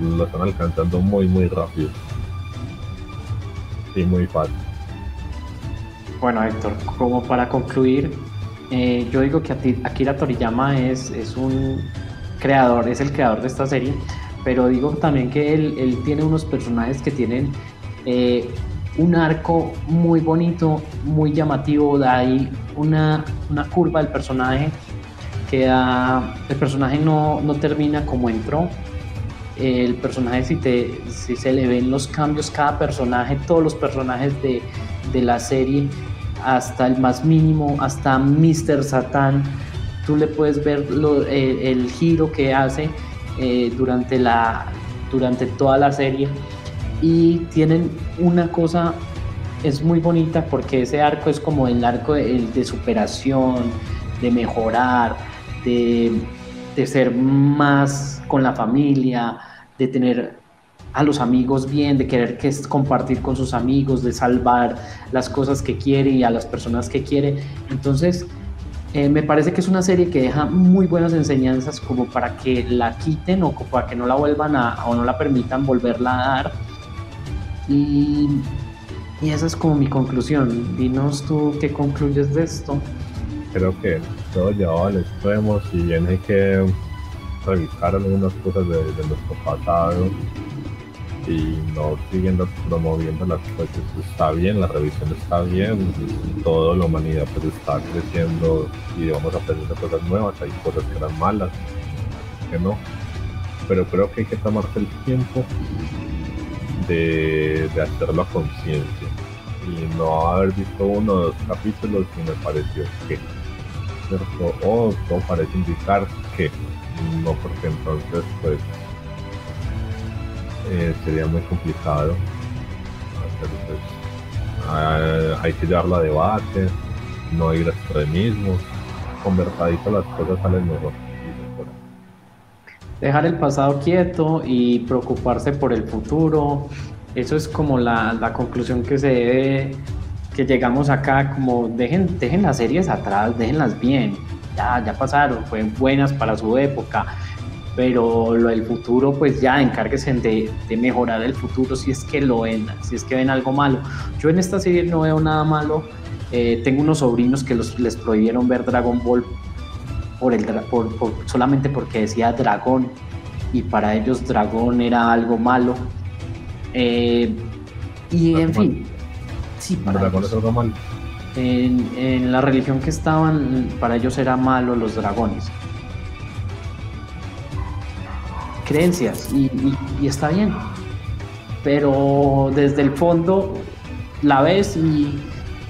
S2: lo están alcanzando muy, muy rápido. Y muy fácil.
S1: Bueno, Héctor, como para concluir, eh, yo digo que Akira Toriyama es, es un creador, es el creador de esta serie, pero digo también que él, él tiene unos personajes que tienen eh, un arco muy bonito, muy llamativo, de ahí una, una curva del personaje el personaje no, no termina como entró. El personaje, si, te, si se le ven los cambios, cada personaje, todos los personajes de, de la serie, hasta el más mínimo, hasta Mr. Satan, tú le puedes ver el, giro que hace eh, durante, la, durante toda la serie. Y tienen una cosa, es muy bonita porque ese arco es como el arco de superación, de mejorar, de, ser más con la familia, de tener a los amigos bien, de querer que es compartir con sus amigos, de salvar las cosas que quiere y a las personas que quiere. Entonces, eh, me parece que es una serie que deja muy buenas enseñanzas como para que la quiten o para que no la vuelvan a o no la permitan volverla a dar. Y Y esa es como mi conclusión. Dinos tú qué concluyes de esto.
S2: Creo que todo llevado al extremo, si bien hay que revisar algunas cosas de, nuestro pasado y no siguiendo promoviendo las cosas está bien, la revisión está bien, toda la humanidad pues está creciendo y vamos aprendiendo cosas nuevas, hay cosas que eran malas, que no, pero creo que hay que tomarse el tiempo de, hacerlo a conciencia y no haber visto uno o dos capítulos y me pareció que ¿cierto? o todo parece indicar que no porque entonces pues eh, sería muy complicado pues, ah, hay que llevarlo a debate no ir a extremismos conversadito las cosas salen mejor
S1: dejar el pasado quieto y preocuparse por el futuro. Eso es como la, la conclusión que se debe, que llegamos acá, como dejen, dejen las series atrás, déjenlas bien, ya, ya pasaron, fueron buenas para su época, pero lo del futuro, pues ya encárguense de, de, mejorar el futuro si es que lo ven, si es que ven algo malo. Yo en esta serie no veo nada malo. Eh, tengo unos sobrinos que los, les prohibieron ver Dragon Ball por el, por, solamente porque decía dragón y para ellos dragón era algo malo. Eh, y en fin,
S2: sí, para dragón es algo malo.
S1: En, en, la religión que estaban, para ellos era malo los dragones. Creencias, y, y está bien. Pero desde el fondo la ves y,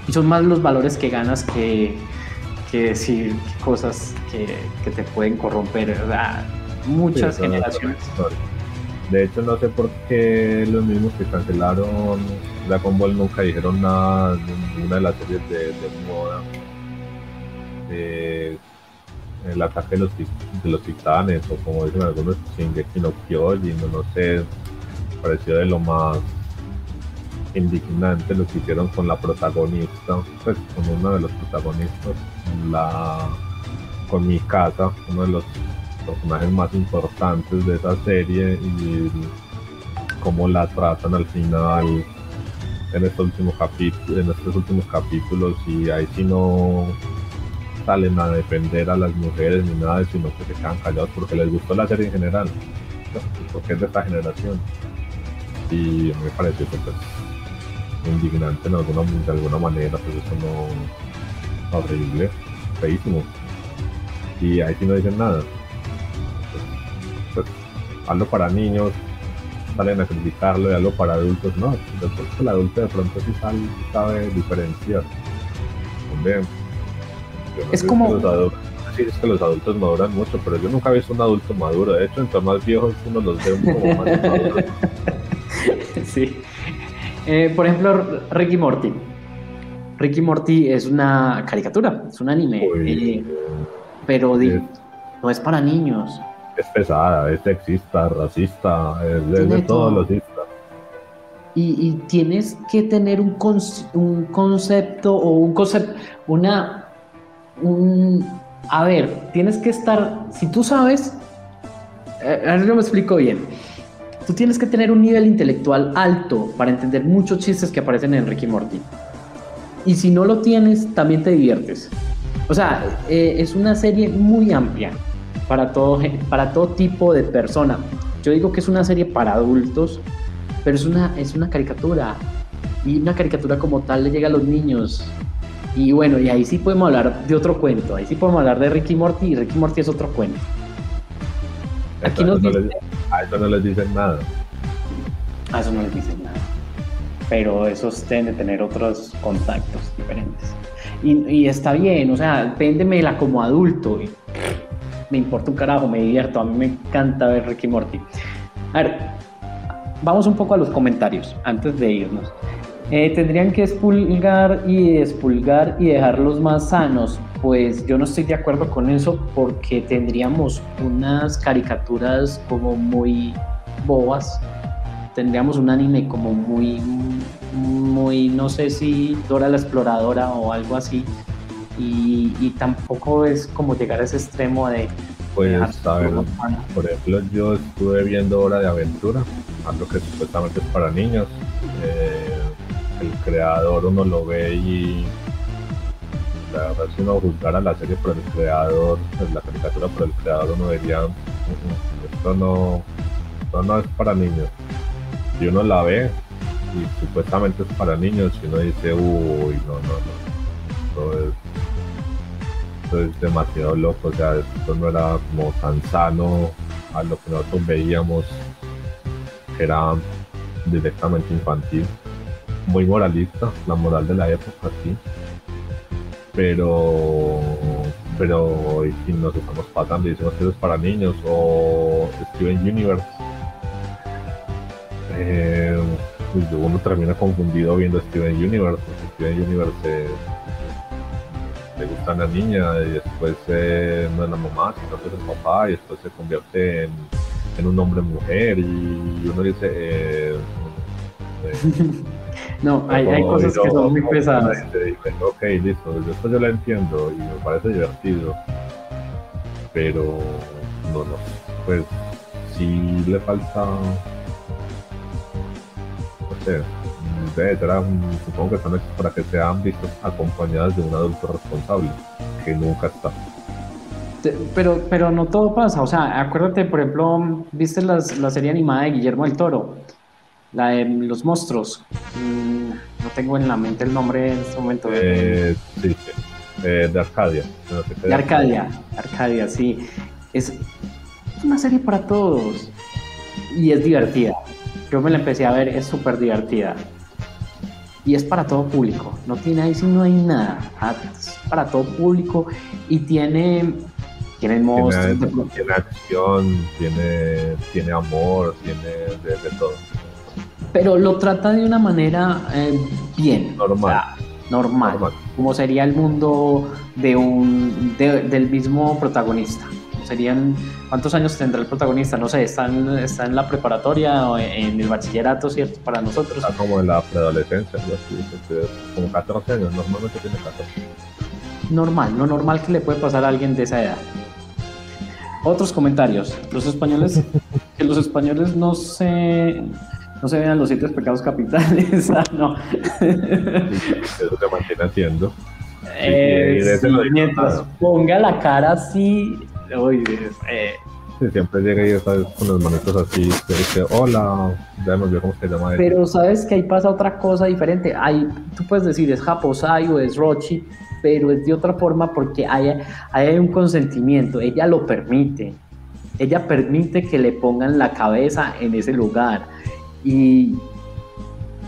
S1: y son más los valores que ganas que, que decir cosas que, te pueden corromper, muchas generaciones.
S2: De hecho, no sé por qué los mismos que cancelaron Dragon Ball nunca dijeron nada de ninguna de las series de, moda. el ataque de los, de los titanes, o como dicen algunos, Shingeki no Kyojin, no, no sé, pareció de lo más indignante lo que hicieron con la protagonista, pues con uno de los protagonistas, la con mi casa, uno de los personajes más importantes de esa serie y cómo la tratan al final en estos últimos capítulos, en estos últimos capítulos y ahí sí no salen a defender a las mujeres ni nada, sino que se quedan callados porque les gustó la serie en general, porque es de esta generación. Y me parece que pues, indignante en alguna, de alguna manera, pues eso no horrible, feísimo. Y ahí sí no dicen nada. Pues, algo para niños, salen a criticarlo y algo para adultos, no. Después el adulto de pronto sí sabe, sabe diferenciar.
S1: es como...
S2: sí, es que los adultos maduran mucho, pero yo nunca he visto un adulto maduro. De hecho, entre más viejos uno los ve un poco más maduros.
S1: sí. Eh, por ejemplo, Ricky Morty. Ricky Morty es una caricatura, es un anime, eh, pero no es para niños.
S2: Es pesada, es sexista, racista, es, de todos los
S1: y, y, tienes que tener un, un concepto o un concepto, una, un, a ver, tienes que estar, si tú sabes, eh, no me explico bien Tú tienes que tener un nivel intelectual alto para entender muchos chistes que aparecen en Ricky Morty. Y si no lo tienes, también te diviertes. O sea, eh, es una serie muy amplia para todo, para todo tipo de persona. Yo digo que es una serie para adultos, pero es una, es una caricatura. Y una caricatura como tal le llega a los niños. Y bueno, y ahí sí podemos hablar de otro cuento. Ahí sí podemos hablar de Ricky Morty y Ricky Morty es otro cuento.
S2: Aquí nos a eso no les dicen nada.
S1: A eso no les dicen nada. Pero esos deben de tener otros contactos diferentes. Y, está bien, o sea, véndemela como adulto. Y me importa un carajo, me divierto. A mí me encanta ver Ricky Morty. A ver, vamos un poco a los comentarios antes de irnos. Eh, tendrían que expulgar y expulgar y dejarlos más sanos. Pues yo no estoy de acuerdo con eso porque tendríamos unas caricaturas como muy bobas. Tendríamos un anime como muy, muy, no sé si Dora la Exploradora o algo así. Y, tampoco es como llegar a ese extremo de...
S2: Pues, a ver, por ejemplo, yo estuve viendo Hora de Aventura, algo que supuestamente es para niños. Eh, el creador uno lo ve y la verdad si uno juzgara la serie por el creador, pues, la caricatura por el creador uno diría, esto no, esto no es para niños. Y uno la ve y supuestamente es para niños y uno dice, uy, no, no, no, esto es, esto es demasiado loco, o sea, esto no era como tan sano a lo que nosotros veíamos, era directamente infantil, muy moralista, la moral de la época, sí. Pero, pero si nos estamos pasando y decimos que es para niños, o Steven Universe, eh, pues uno termina confundido viendo Steven Universe, porque Steven Universe le gusta a la niña y después eh, no es la mamá, sino que es el papá y después se convierte en, en un hombre mujer y uno dice... Eh,
S1: eh no, hay, hay cosas que son muy pesadas.
S2: ok, listo, esto yo lo entiendo y me parece divertido, pero no, no, pues sí le falta, no sé, supongo que están hechos para que sean vistos acompañadas de un adulto responsable, que nunca está.
S1: Pero, pero no todo pasa, o sea, acuérdate, por ejemplo, viste las, la serie animada de Guillermo del Toro, la de los monstruos. Mm, no tengo en la mente el nombre en este momento.
S2: Eh, sí, eh, de Arcadia.
S1: de Arcadia, Arcadia, sí. Es una serie para todos y es divertida. Yo me la empecé a ver, es súper divertida y es para todo público. No tiene ahí si no hay nada. Ah, es para todo público y tiene tiene monstruos.
S2: Tiene, acción, tiene, tiene amor, tiene de, todo.
S1: Pero lo trata de una manera eh, bien.
S2: Normal.
S1: normal. Como sería el mundo de un del mismo protagonista serían, ¿cuántos años tendrá el protagonista? No sé, está en, está en la preparatoria o en el bachillerato, ¿cierto? Para nosotros.
S2: Está como en la preadolescencia, como 14 años, normalmente tiene 14.
S1: Normal, no normal que le puede pasar a alguien de esa edad. Otros comentarios. Los españoles, que los españoles no se, no se vean los siete pecados capitales. ah, no.
S2: eso te mantiene haciendo.
S1: Eh, mientras ponga la cara así, eh.
S2: siempre llega y está con los manitos así, dice, hola, ya hemos visto cómo se llama
S1: Pero sabes que ahí pasa otra cosa diferente. Hay, tú puedes decir es Japosai o es Rochi, pero es de otra forma porque hay, hay un consentimiento, ella lo permite. Ella permite que le pongan la cabeza en ese lugar. Y,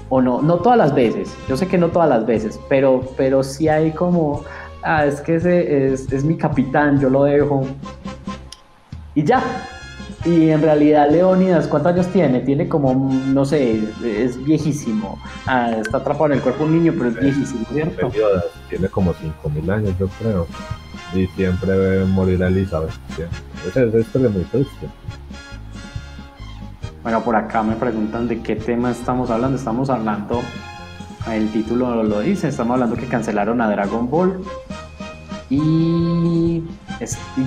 S1: o no, no todas las veces, yo sé que no todas las veces, pero, pero sí hay como ah, es que ese es, mi capitán, yo lo dejo. Y ya. Y en realidad Leónidas, ¿cuántos años tiene? Tiene como, no sé, es viejísimo. Ah, está atrapado en el cuerpo de un niño, pero es viejísimo, ¿cierto?
S2: Tiene como 5.000 años, yo creo. Y siempre morirá Elizabeth. Esa es historia muy triste.
S1: Bueno, por acá me preguntan de qué tema estamos hablando. Estamos hablando el título lo dice, estamos hablando que cancelaron a Dragon Ball y,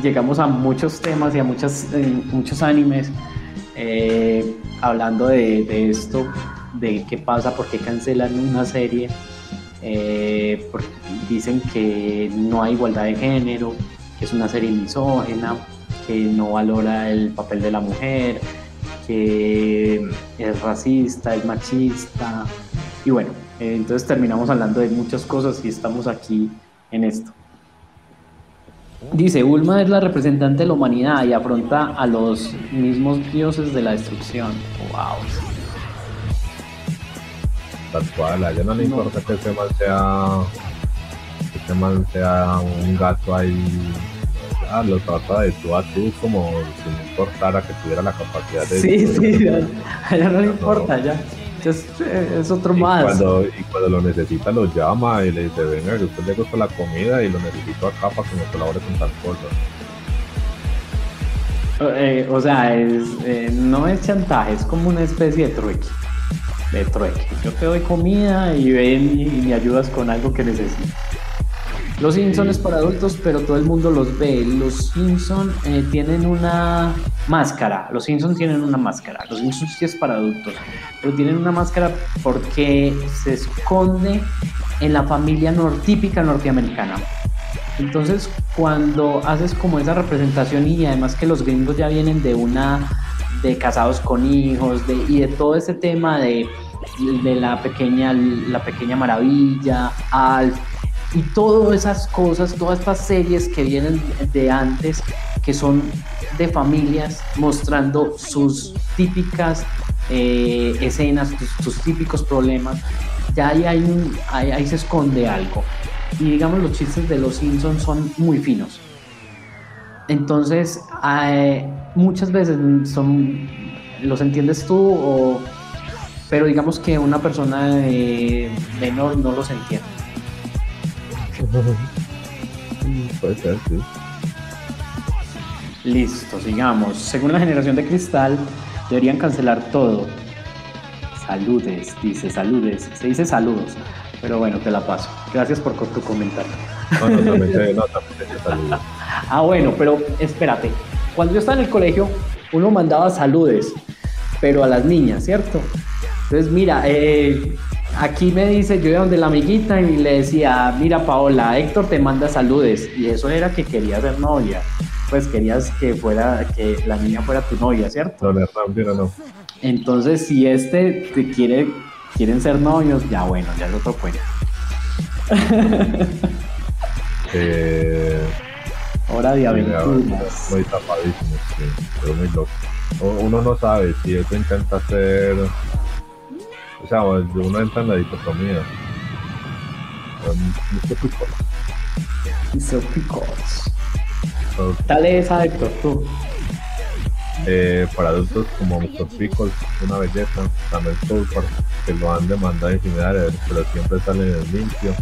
S1: llegamos a muchos temas y a muchas, eh, muchos animes eh, hablando de, esto, de qué pasa, por qué cancelan una serie. Eh, dicen que no hay igualdad de género, que es una serie misógena, que no valora el papel de la mujer, que es racista, es machista. Y bueno, entonces terminamos hablando de muchas cosas y estamos aquí en esto. Dice, Ulma es la representante de la humanidad y afronta a los mismos dioses de la destrucción. Wow.
S2: Tal cual, a ella no le importa que ese mal sea que ese mal sea un gato ahí. Ah, lo trata de tú a tú como si no importara que tuviera la capacidad de...
S1: Sí, sí, a ella no le importa, ya es, otro más.
S2: Cuando, y cuando lo necesita, lo llama y le dice: Venga, que usted le gusta la comida y lo necesito acá para que me colabore con tal cosa.
S1: Eh, o sea, es, eh, no es chantaje, es como una especie de trueque. De trueque. Yo te doy comida y ven y, me ayudas con algo que necesito. Los Simpsons es para adultos, pero todo el mundo los ve. Los Simpsons eh, tienen una máscara. Los Simpsons tienen una máscara. Los Simpsons sí es para adultos, pero tienen una máscara porque se esconde en la familia típica norteamericana. Entonces, cuando haces como esa representación y además que los gringos ya vienen de una de casados con hijos de, y de todo ese tema de, de la pequeña la pequeña maravilla, Alf y todas esas cosas, todas estas series que vienen de antes que son de familias mostrando sus típicas eh, escenas, sus, típicos problemas, ya ahí, hay un, ahí se esconde algo y digamos los chistes de los Simpsons son muy finos. Entonces, eh, muchas veces son, los entiendes tú, pero digamos que una persona menor no los entiende.
S2: Puede ser, sí.
S1: Listo, sigamos. Según la generación de cristal, deberían cancelar todo. Saludes, dice saludes. Se dice saludos. Pero bueno, te la paso. Gracias por tu comentario. ah, bueno, pero espérate. Cuando yo estaba en el colegio, uno mandaba saludes, pero a las niñas, ¿cierto? Entonces, mira, eh, aquí me dice, yo iba donde la amiguita y le decía, mira Paola, Héctor te manda saludes. Y eso era que quería ser novia. Pues querías que fuera, que la niña fuera tu novia, ¿cierto?
S2: No, no, no.
S1: Entonces, si este te quiere quieren ser novios, ya bueno, ya es otro cuento.
S2: eh,
S1: Hora de aventuras.
S2: Muy tapadísimo, sí, pero muy loco. Uno no sabe si eso intenta hacer. O sea, uno entra en la dicotomía.
S1: Mr. Pickles. Mr. Pickles. Dale esa, Héctor, tú.
S2: Eh, para adultos como Mr. Pickles, una belleza, también South que lo han demandado en general, pero siempre salen en limpio.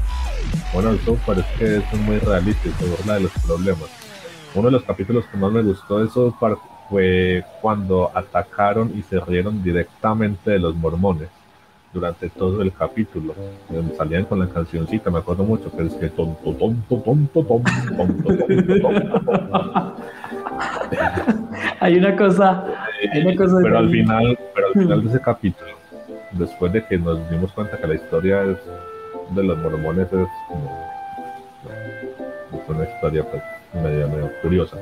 S2: Bueno, el South es que es muy realista y se burla de los problemas. Uno de los capítulos que más me gustó de South Park fue cuando atacaron y se rieron directamente de los mormones durante todo el capítulo. Salían con la cancioncita, me acuerdo mucho, que es que tonto, tonto, tonto, tonto, tonto, tonto, tonto.
S1: hay una cosa, hay una cosa
S2: pero al final, pero al final de ese capítulo, después de que nos dimos cuenta que la historia es de los mormones es como es una historia pues medio, medio curiosa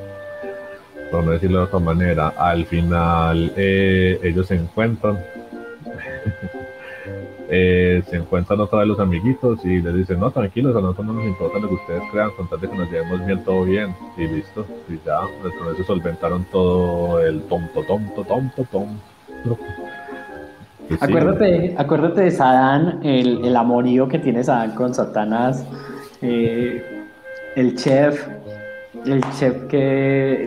S2: por no decirlo de otra manera al final eh, ellos se encuentran eh, se encuentran otra vez los amiguitos y les dicen, no, tranquilos, a nosotros no nos importa lo que ustedes crean, con tal que nos llevemos bien, todo bien, y listo, y ya, con eso solventaron todo el tonto, tonto, tonto, tonto.
S1: acuérdate, acuérdate de Sadán, el, el, amorío que tiene Sadán con Satanás, eh, el chef, el chef que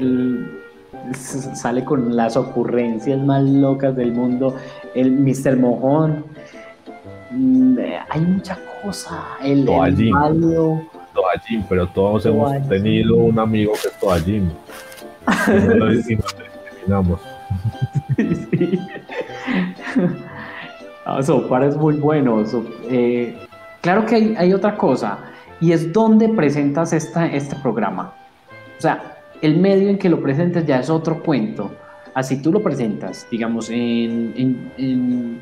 S1: sale con las ocurrencias más locas del mundo, el Mr. Mojón, hay mucha cosa. El,
S2: toallín. toallín, pero todos hemos tenido un amigo que es toallín. y nos
S1: sí. Ah, Sopar es muy bueno. Eh, claro que hay, hay, otra cosa, y es donde presentas esta, este programa. O sea, el medio en que lo presentes ya es otro cuento. Así tú lo presentas, digamos, en, en, en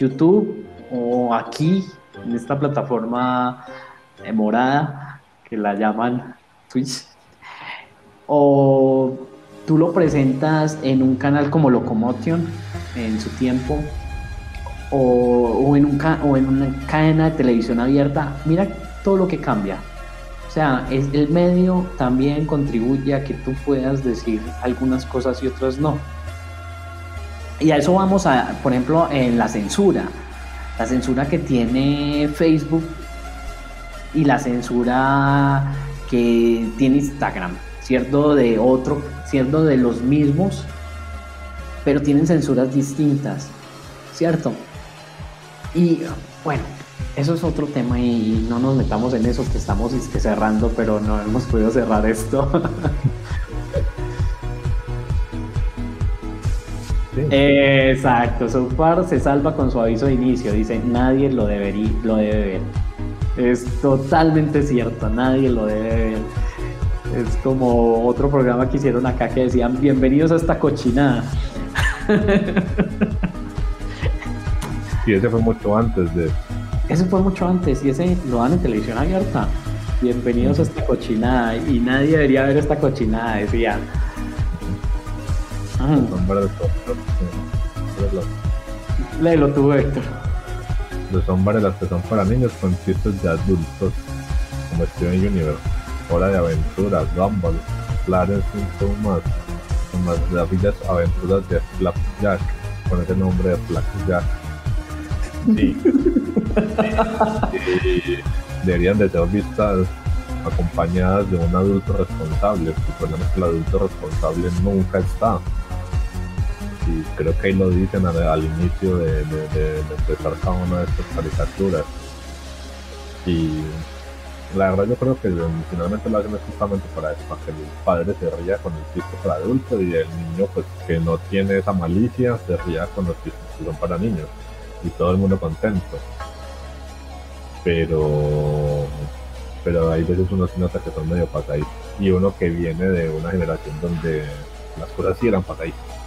S1: YouTube o aquí, en esta plataforma eh, morada, que la llaman Twitch, o tú lo presentas en un canal como Locomotion en su tiempo, o, en un, o en una cadena de televisión abierta, mira todo lo que cambia. O sea, es, el medio también contribuye a que tú puedas decir algunas cosas y otras no. Y a eso vamos a, por ejemplo, en la censura la censura que tiene Facebook y la censura que tiene Instagram, cierto de otro, cierto de los mismos, pero tienen censuras distintas, ¿cierto? Y bueno, eso es otro tema y no nos metamos en eso que estamos cerrando, pero no hemos podido cerrar esto. Exacto, South se salva con su aviso de inicio. Dice, nadie lo, debería, lo debe ver. Es totalmente cierto, nadie lo debe ver. Es como otro programa que hicieron acá que decían, bienvenidos a esta cochinada.
S2: Y ese fue mucho antes de...
S1: Ese fue mucho antes y ese lo dan en televisión abierta. Bienvenidos a esta cochinada y nadie debería ver esta cochinada, decía. Léelo tú, Héctor.
S2: Los hombres las que son para niños con chistes de adultos, como Steven Universe, Hora de Aventuras, Gumball, Clarence Thomas, más las villas aventuras de Jack con ese nombre de Jack Sí. deberían de ser vistas acompañadas de un adulto responsable. El problema es que el adulto responsable nunca está. Y creo que ahí lo dicen al, inicio de, empezar cada una de estas caricaturas. Y la verdad yo creo que finalmente lo hacen justamente para eso, para que el padre se ría con el chiste para adultos y el niño pues que no tiene esa malicia se ría con los chistes que son para niños y todo el mundo contento. Pero pero hay veces uno se nota que son medio pasaditos y uno que viene de una generación donde las cosas sí eran pasaditas.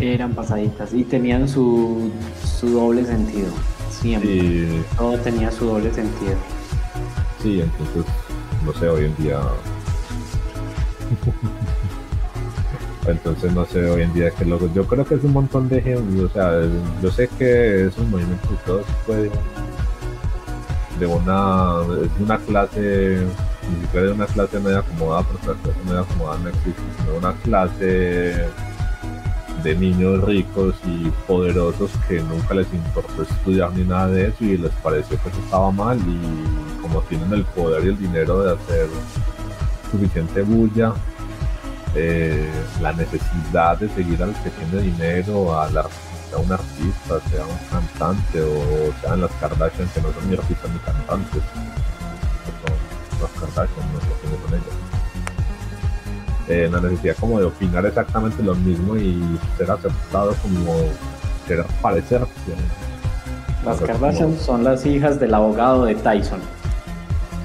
S1: Eran pasaditas y tenían su, su doble sentido, siempre. Todo tenía su doble sentido.
S2: Sí, entonces, no sé, hoy en día Entonces no sé hoy en día que lo yo creo que es un montón de gente, o sea, yo sé que es un movimiento que todos pueden de una, de una clase, ni siquiera de una clase media acomodada, porque la clase media acomodada no existe, sino de una clase de niños ricos y poderosos que nunca les importó estudiar ni nada de eso y les pareció que eso estaba mal y como tienen el poder y el dinero de hacer suficiente bulla eh, la necesidad de seguir al que tiene dinero, a, la, sea un artista, sea un cantante o sean las Kardashian que no son ni artistas ni cantantes, son las Kardashian, no sé son ellas. Eh, la necesidad como de opinar exactamente lo mismo y ser aceptado como querer parecer.
S1: Las Kardashian son las hijas del abogado de Tyson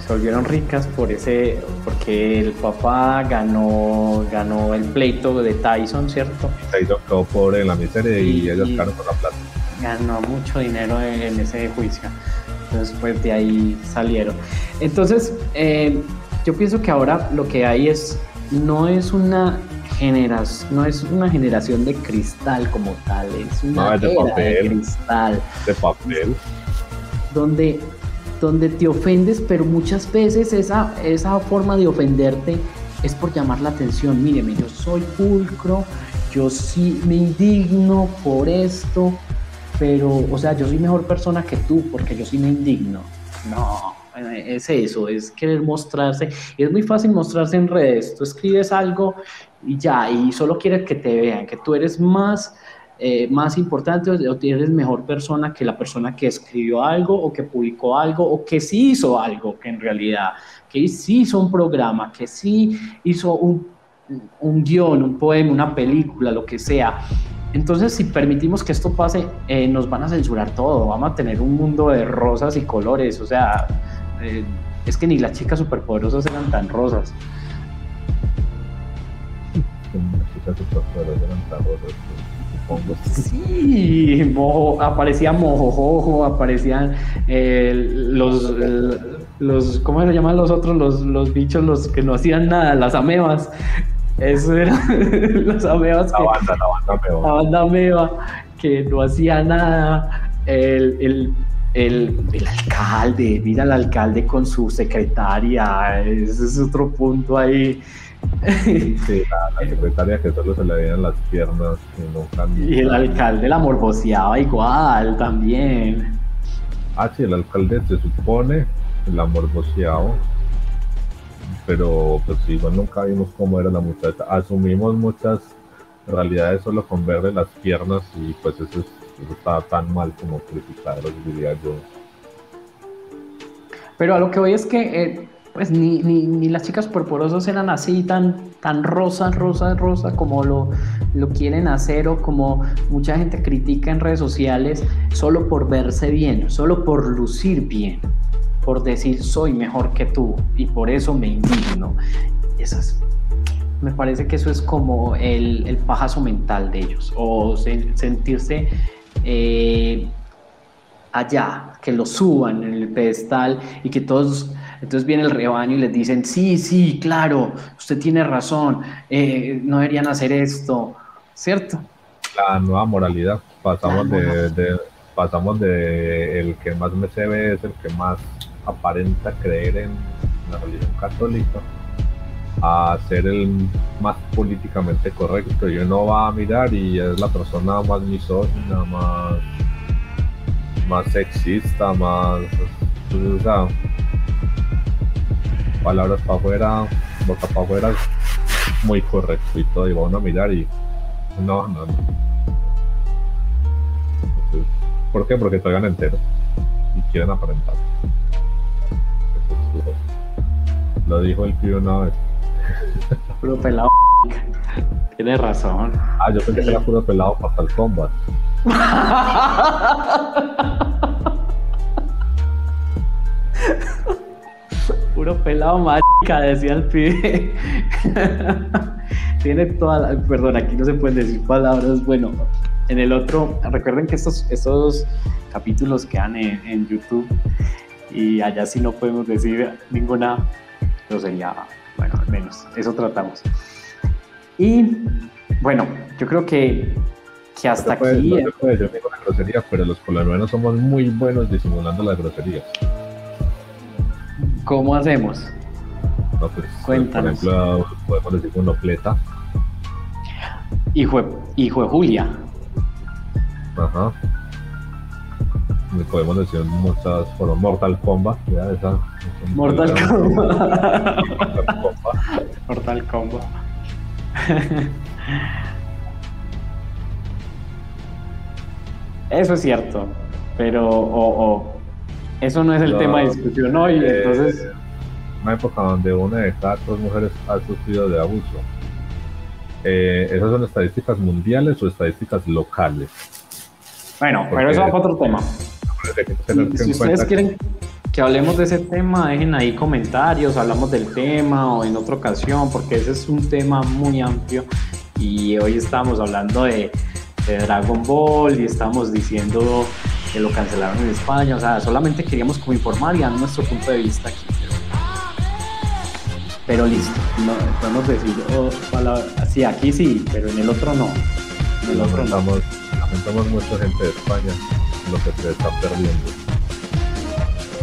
S1: se volvieron ricas por ese, porque el papá ganó, ganó el pleito de Tyson, ¿cierto?
S2: Tyson quedó pobre en la miseria y, ellos ganaron la plata.
S1: Ganó mucho dinero en, ese juicio. Entonces, pues de ahí salieron. Entonces, eh, yo pienso que ahora lo que hay es, no es una generación, no es una generación de cristal como tal, es una
S2: de, papel,
S1: de cristal.
S2: De papel.
S1: Donde donde te ofendes, pero muchas veces esa, esa forma de ofenderte es por llamar la atención. Míreme, yo soy pulcro, yo sí me indigno por esto, pero, o sea, yo soy mejor persona que tú porque yo sí me indigno. No, es eso, es querer mostrarse. Y es muy fácil mostrarse en redes. Tú escribes algo y ya, y solo quieres que te vean, que tú eres más eh, más importante o eres mejor persona que la persona que escribió algo o que publicó algo o que sí hizo algo, que en realidad, que sí hizo un programa, que sí hizo un, un guion, un poema, una película, lo que sea. Entonces, si permitimos que esto pase, eh, nos van a censurar todo, vamos a tener un mundo de rosas y colores, o sea, eh, es que ni las chicas superpoderosas eran tan rosas. Las chicas superpoderosas eran tan rosas. Sí, mojo, aparecía mojojojo, aparecían eh, los, los, ¿cómo se llaman los otros? Los, los bichos, los que no hacían nada, las amebas. Eso era las amebas.
S2: La banda, la banda ameba.
S1: La banda ameba, que no hacía nada. El, el, el, el, alcalde, mira al alcalde con su secretaria, ese es otro punto ahí.
S2: Sí, la, secretaria que solo se le veían las piernas
S1: y el alcalde la morboseaba igual también.
S2: Ah, sí, el alcalde se supone la morboseaba, pero pues igual nunca vimos cómo era la muchacha. Asumimos muchas realidades solo con verle las piernas y pues eso, es, está tan mal como criticarlo, diría yo.
S1: Pero a lo que voy es que eh, pues ni, ni, las chicas superpoderosas eran así tan, tan rosa, rosa, rosa como lo, lo quieren hacer o como mucha gente critica en redes sociales solo por verse bien, solo por lucir bien, por decir soy mejor que tú y por eso me indigno. Esas, me parece que eso es como el, el pajazo mental de ellos o sentirse... Eh, allá, que lo suban en el pedestal y que todos entonces viene el rebaño y les dicen, sí, sí, claro, usted tiene razón, eh, no deberían hacer esto, ¿cierto?
S2: La nueva moralidad, pasamos de, pasamos de el que más me se ve es el que más aparenta creer en la religión católica a ser el más políticamente correcto y uno va a mirar y es la persona más misógina, más más sexista, más pues, o sea, palabras para afuera, boca para afuera, muy correcto y todo, y va a mirar y no, no, no. ¿Por qué? Porque traigan entero y quieren aparentar. Lo dijo el tío una vez.
S1: Puro pelado. Tiene razón.
S2: Ah, yo pensé que era puro pelado para el combat.
S1: Puro pelado mágica, decía el pibe. Tiene toda la. Perdón, aquí no se pueden decir palabras. Bueno, en el otro, recuerden que estos, estos capítulos quedan en, en YouTube y allá sí no podemos decir ninguna grosería. Bueno, menos, eso tratamos. Y bueno, yo creo que, que hasta aquí.
S2: No puede decir ninguna grosería, pero los colombianos somos muy buenos disimulando las groserías.
S1: ¿Cómo hacemos?
S2: No, pues, Cuéntanos. Por ejemplo, podemos decir un opleta.
S1: Hijo, hijo de Julia.
S2: Ajá. Podemos decir muchas por Mortal Kombat. Ya, esa,
S1: Mortal Kombat. Mortal Kombat. Eso es cierto, pero o, eso no es el tema de discusión hoy, eh, entonces...
S2: Una época donde una de cada dos mujeres ha sufrido de abuso. Eh, ¿Esas son estadísticas mundiales o estadísticas locales?
S1: Bueno, pero eso es otro tema. Si, ustedes quieren que hablemos de ese tema, dejen ahí comentarios, hablamos del tema o en otra ocasión, porque ese es un tema muy amplio y hoy estamos hablando de, Dragon Ball y estamos diciendo que lo cancelaron en España, o sea, solamente queríamos como informar y dar nuestro punto de vista aquí. Pero, listo, no, podemos decir, oh, sí, aquí sí, pero en el otro no. En el otro
S2: no. Lamentamos mucha gente de España lo que se está perdiendo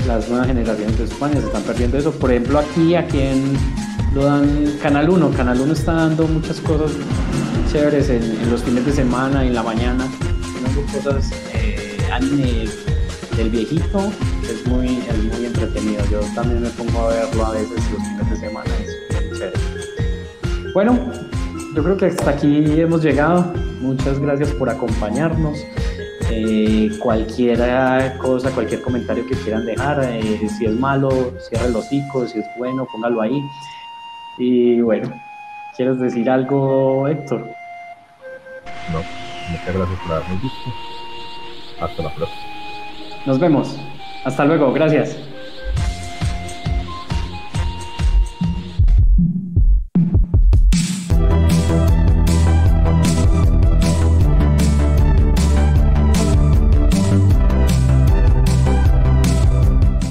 S1: las nuevas generaciones de España se están perdiendo eso. Por ejemplo, aquí, aquí en lo dan Canal 1. Canal 1 está dando muchas cosas chéveres en, los fines de semana, en la mañana. Dando cosas, eh, anime del viejito, es muy, muy entretenido. Yo también me pongo a verlo a veces los fines de semana, es chévere. Bueno, yo creo que hasta aquí hemos llegado. Muchas gracias por acompañarnos. Eh, cualquier cosa, cualquier comentario que quieran dejar, eh, si es malo, cierre los hocico, si es bueno, póngalo ahí. Y bueno, ¿quieres decir algo, Héctor?
S2: No, muchas gracias por haberme visto. Hasta la próxima.
S1: Nos vemos. Hasta luego, gracias.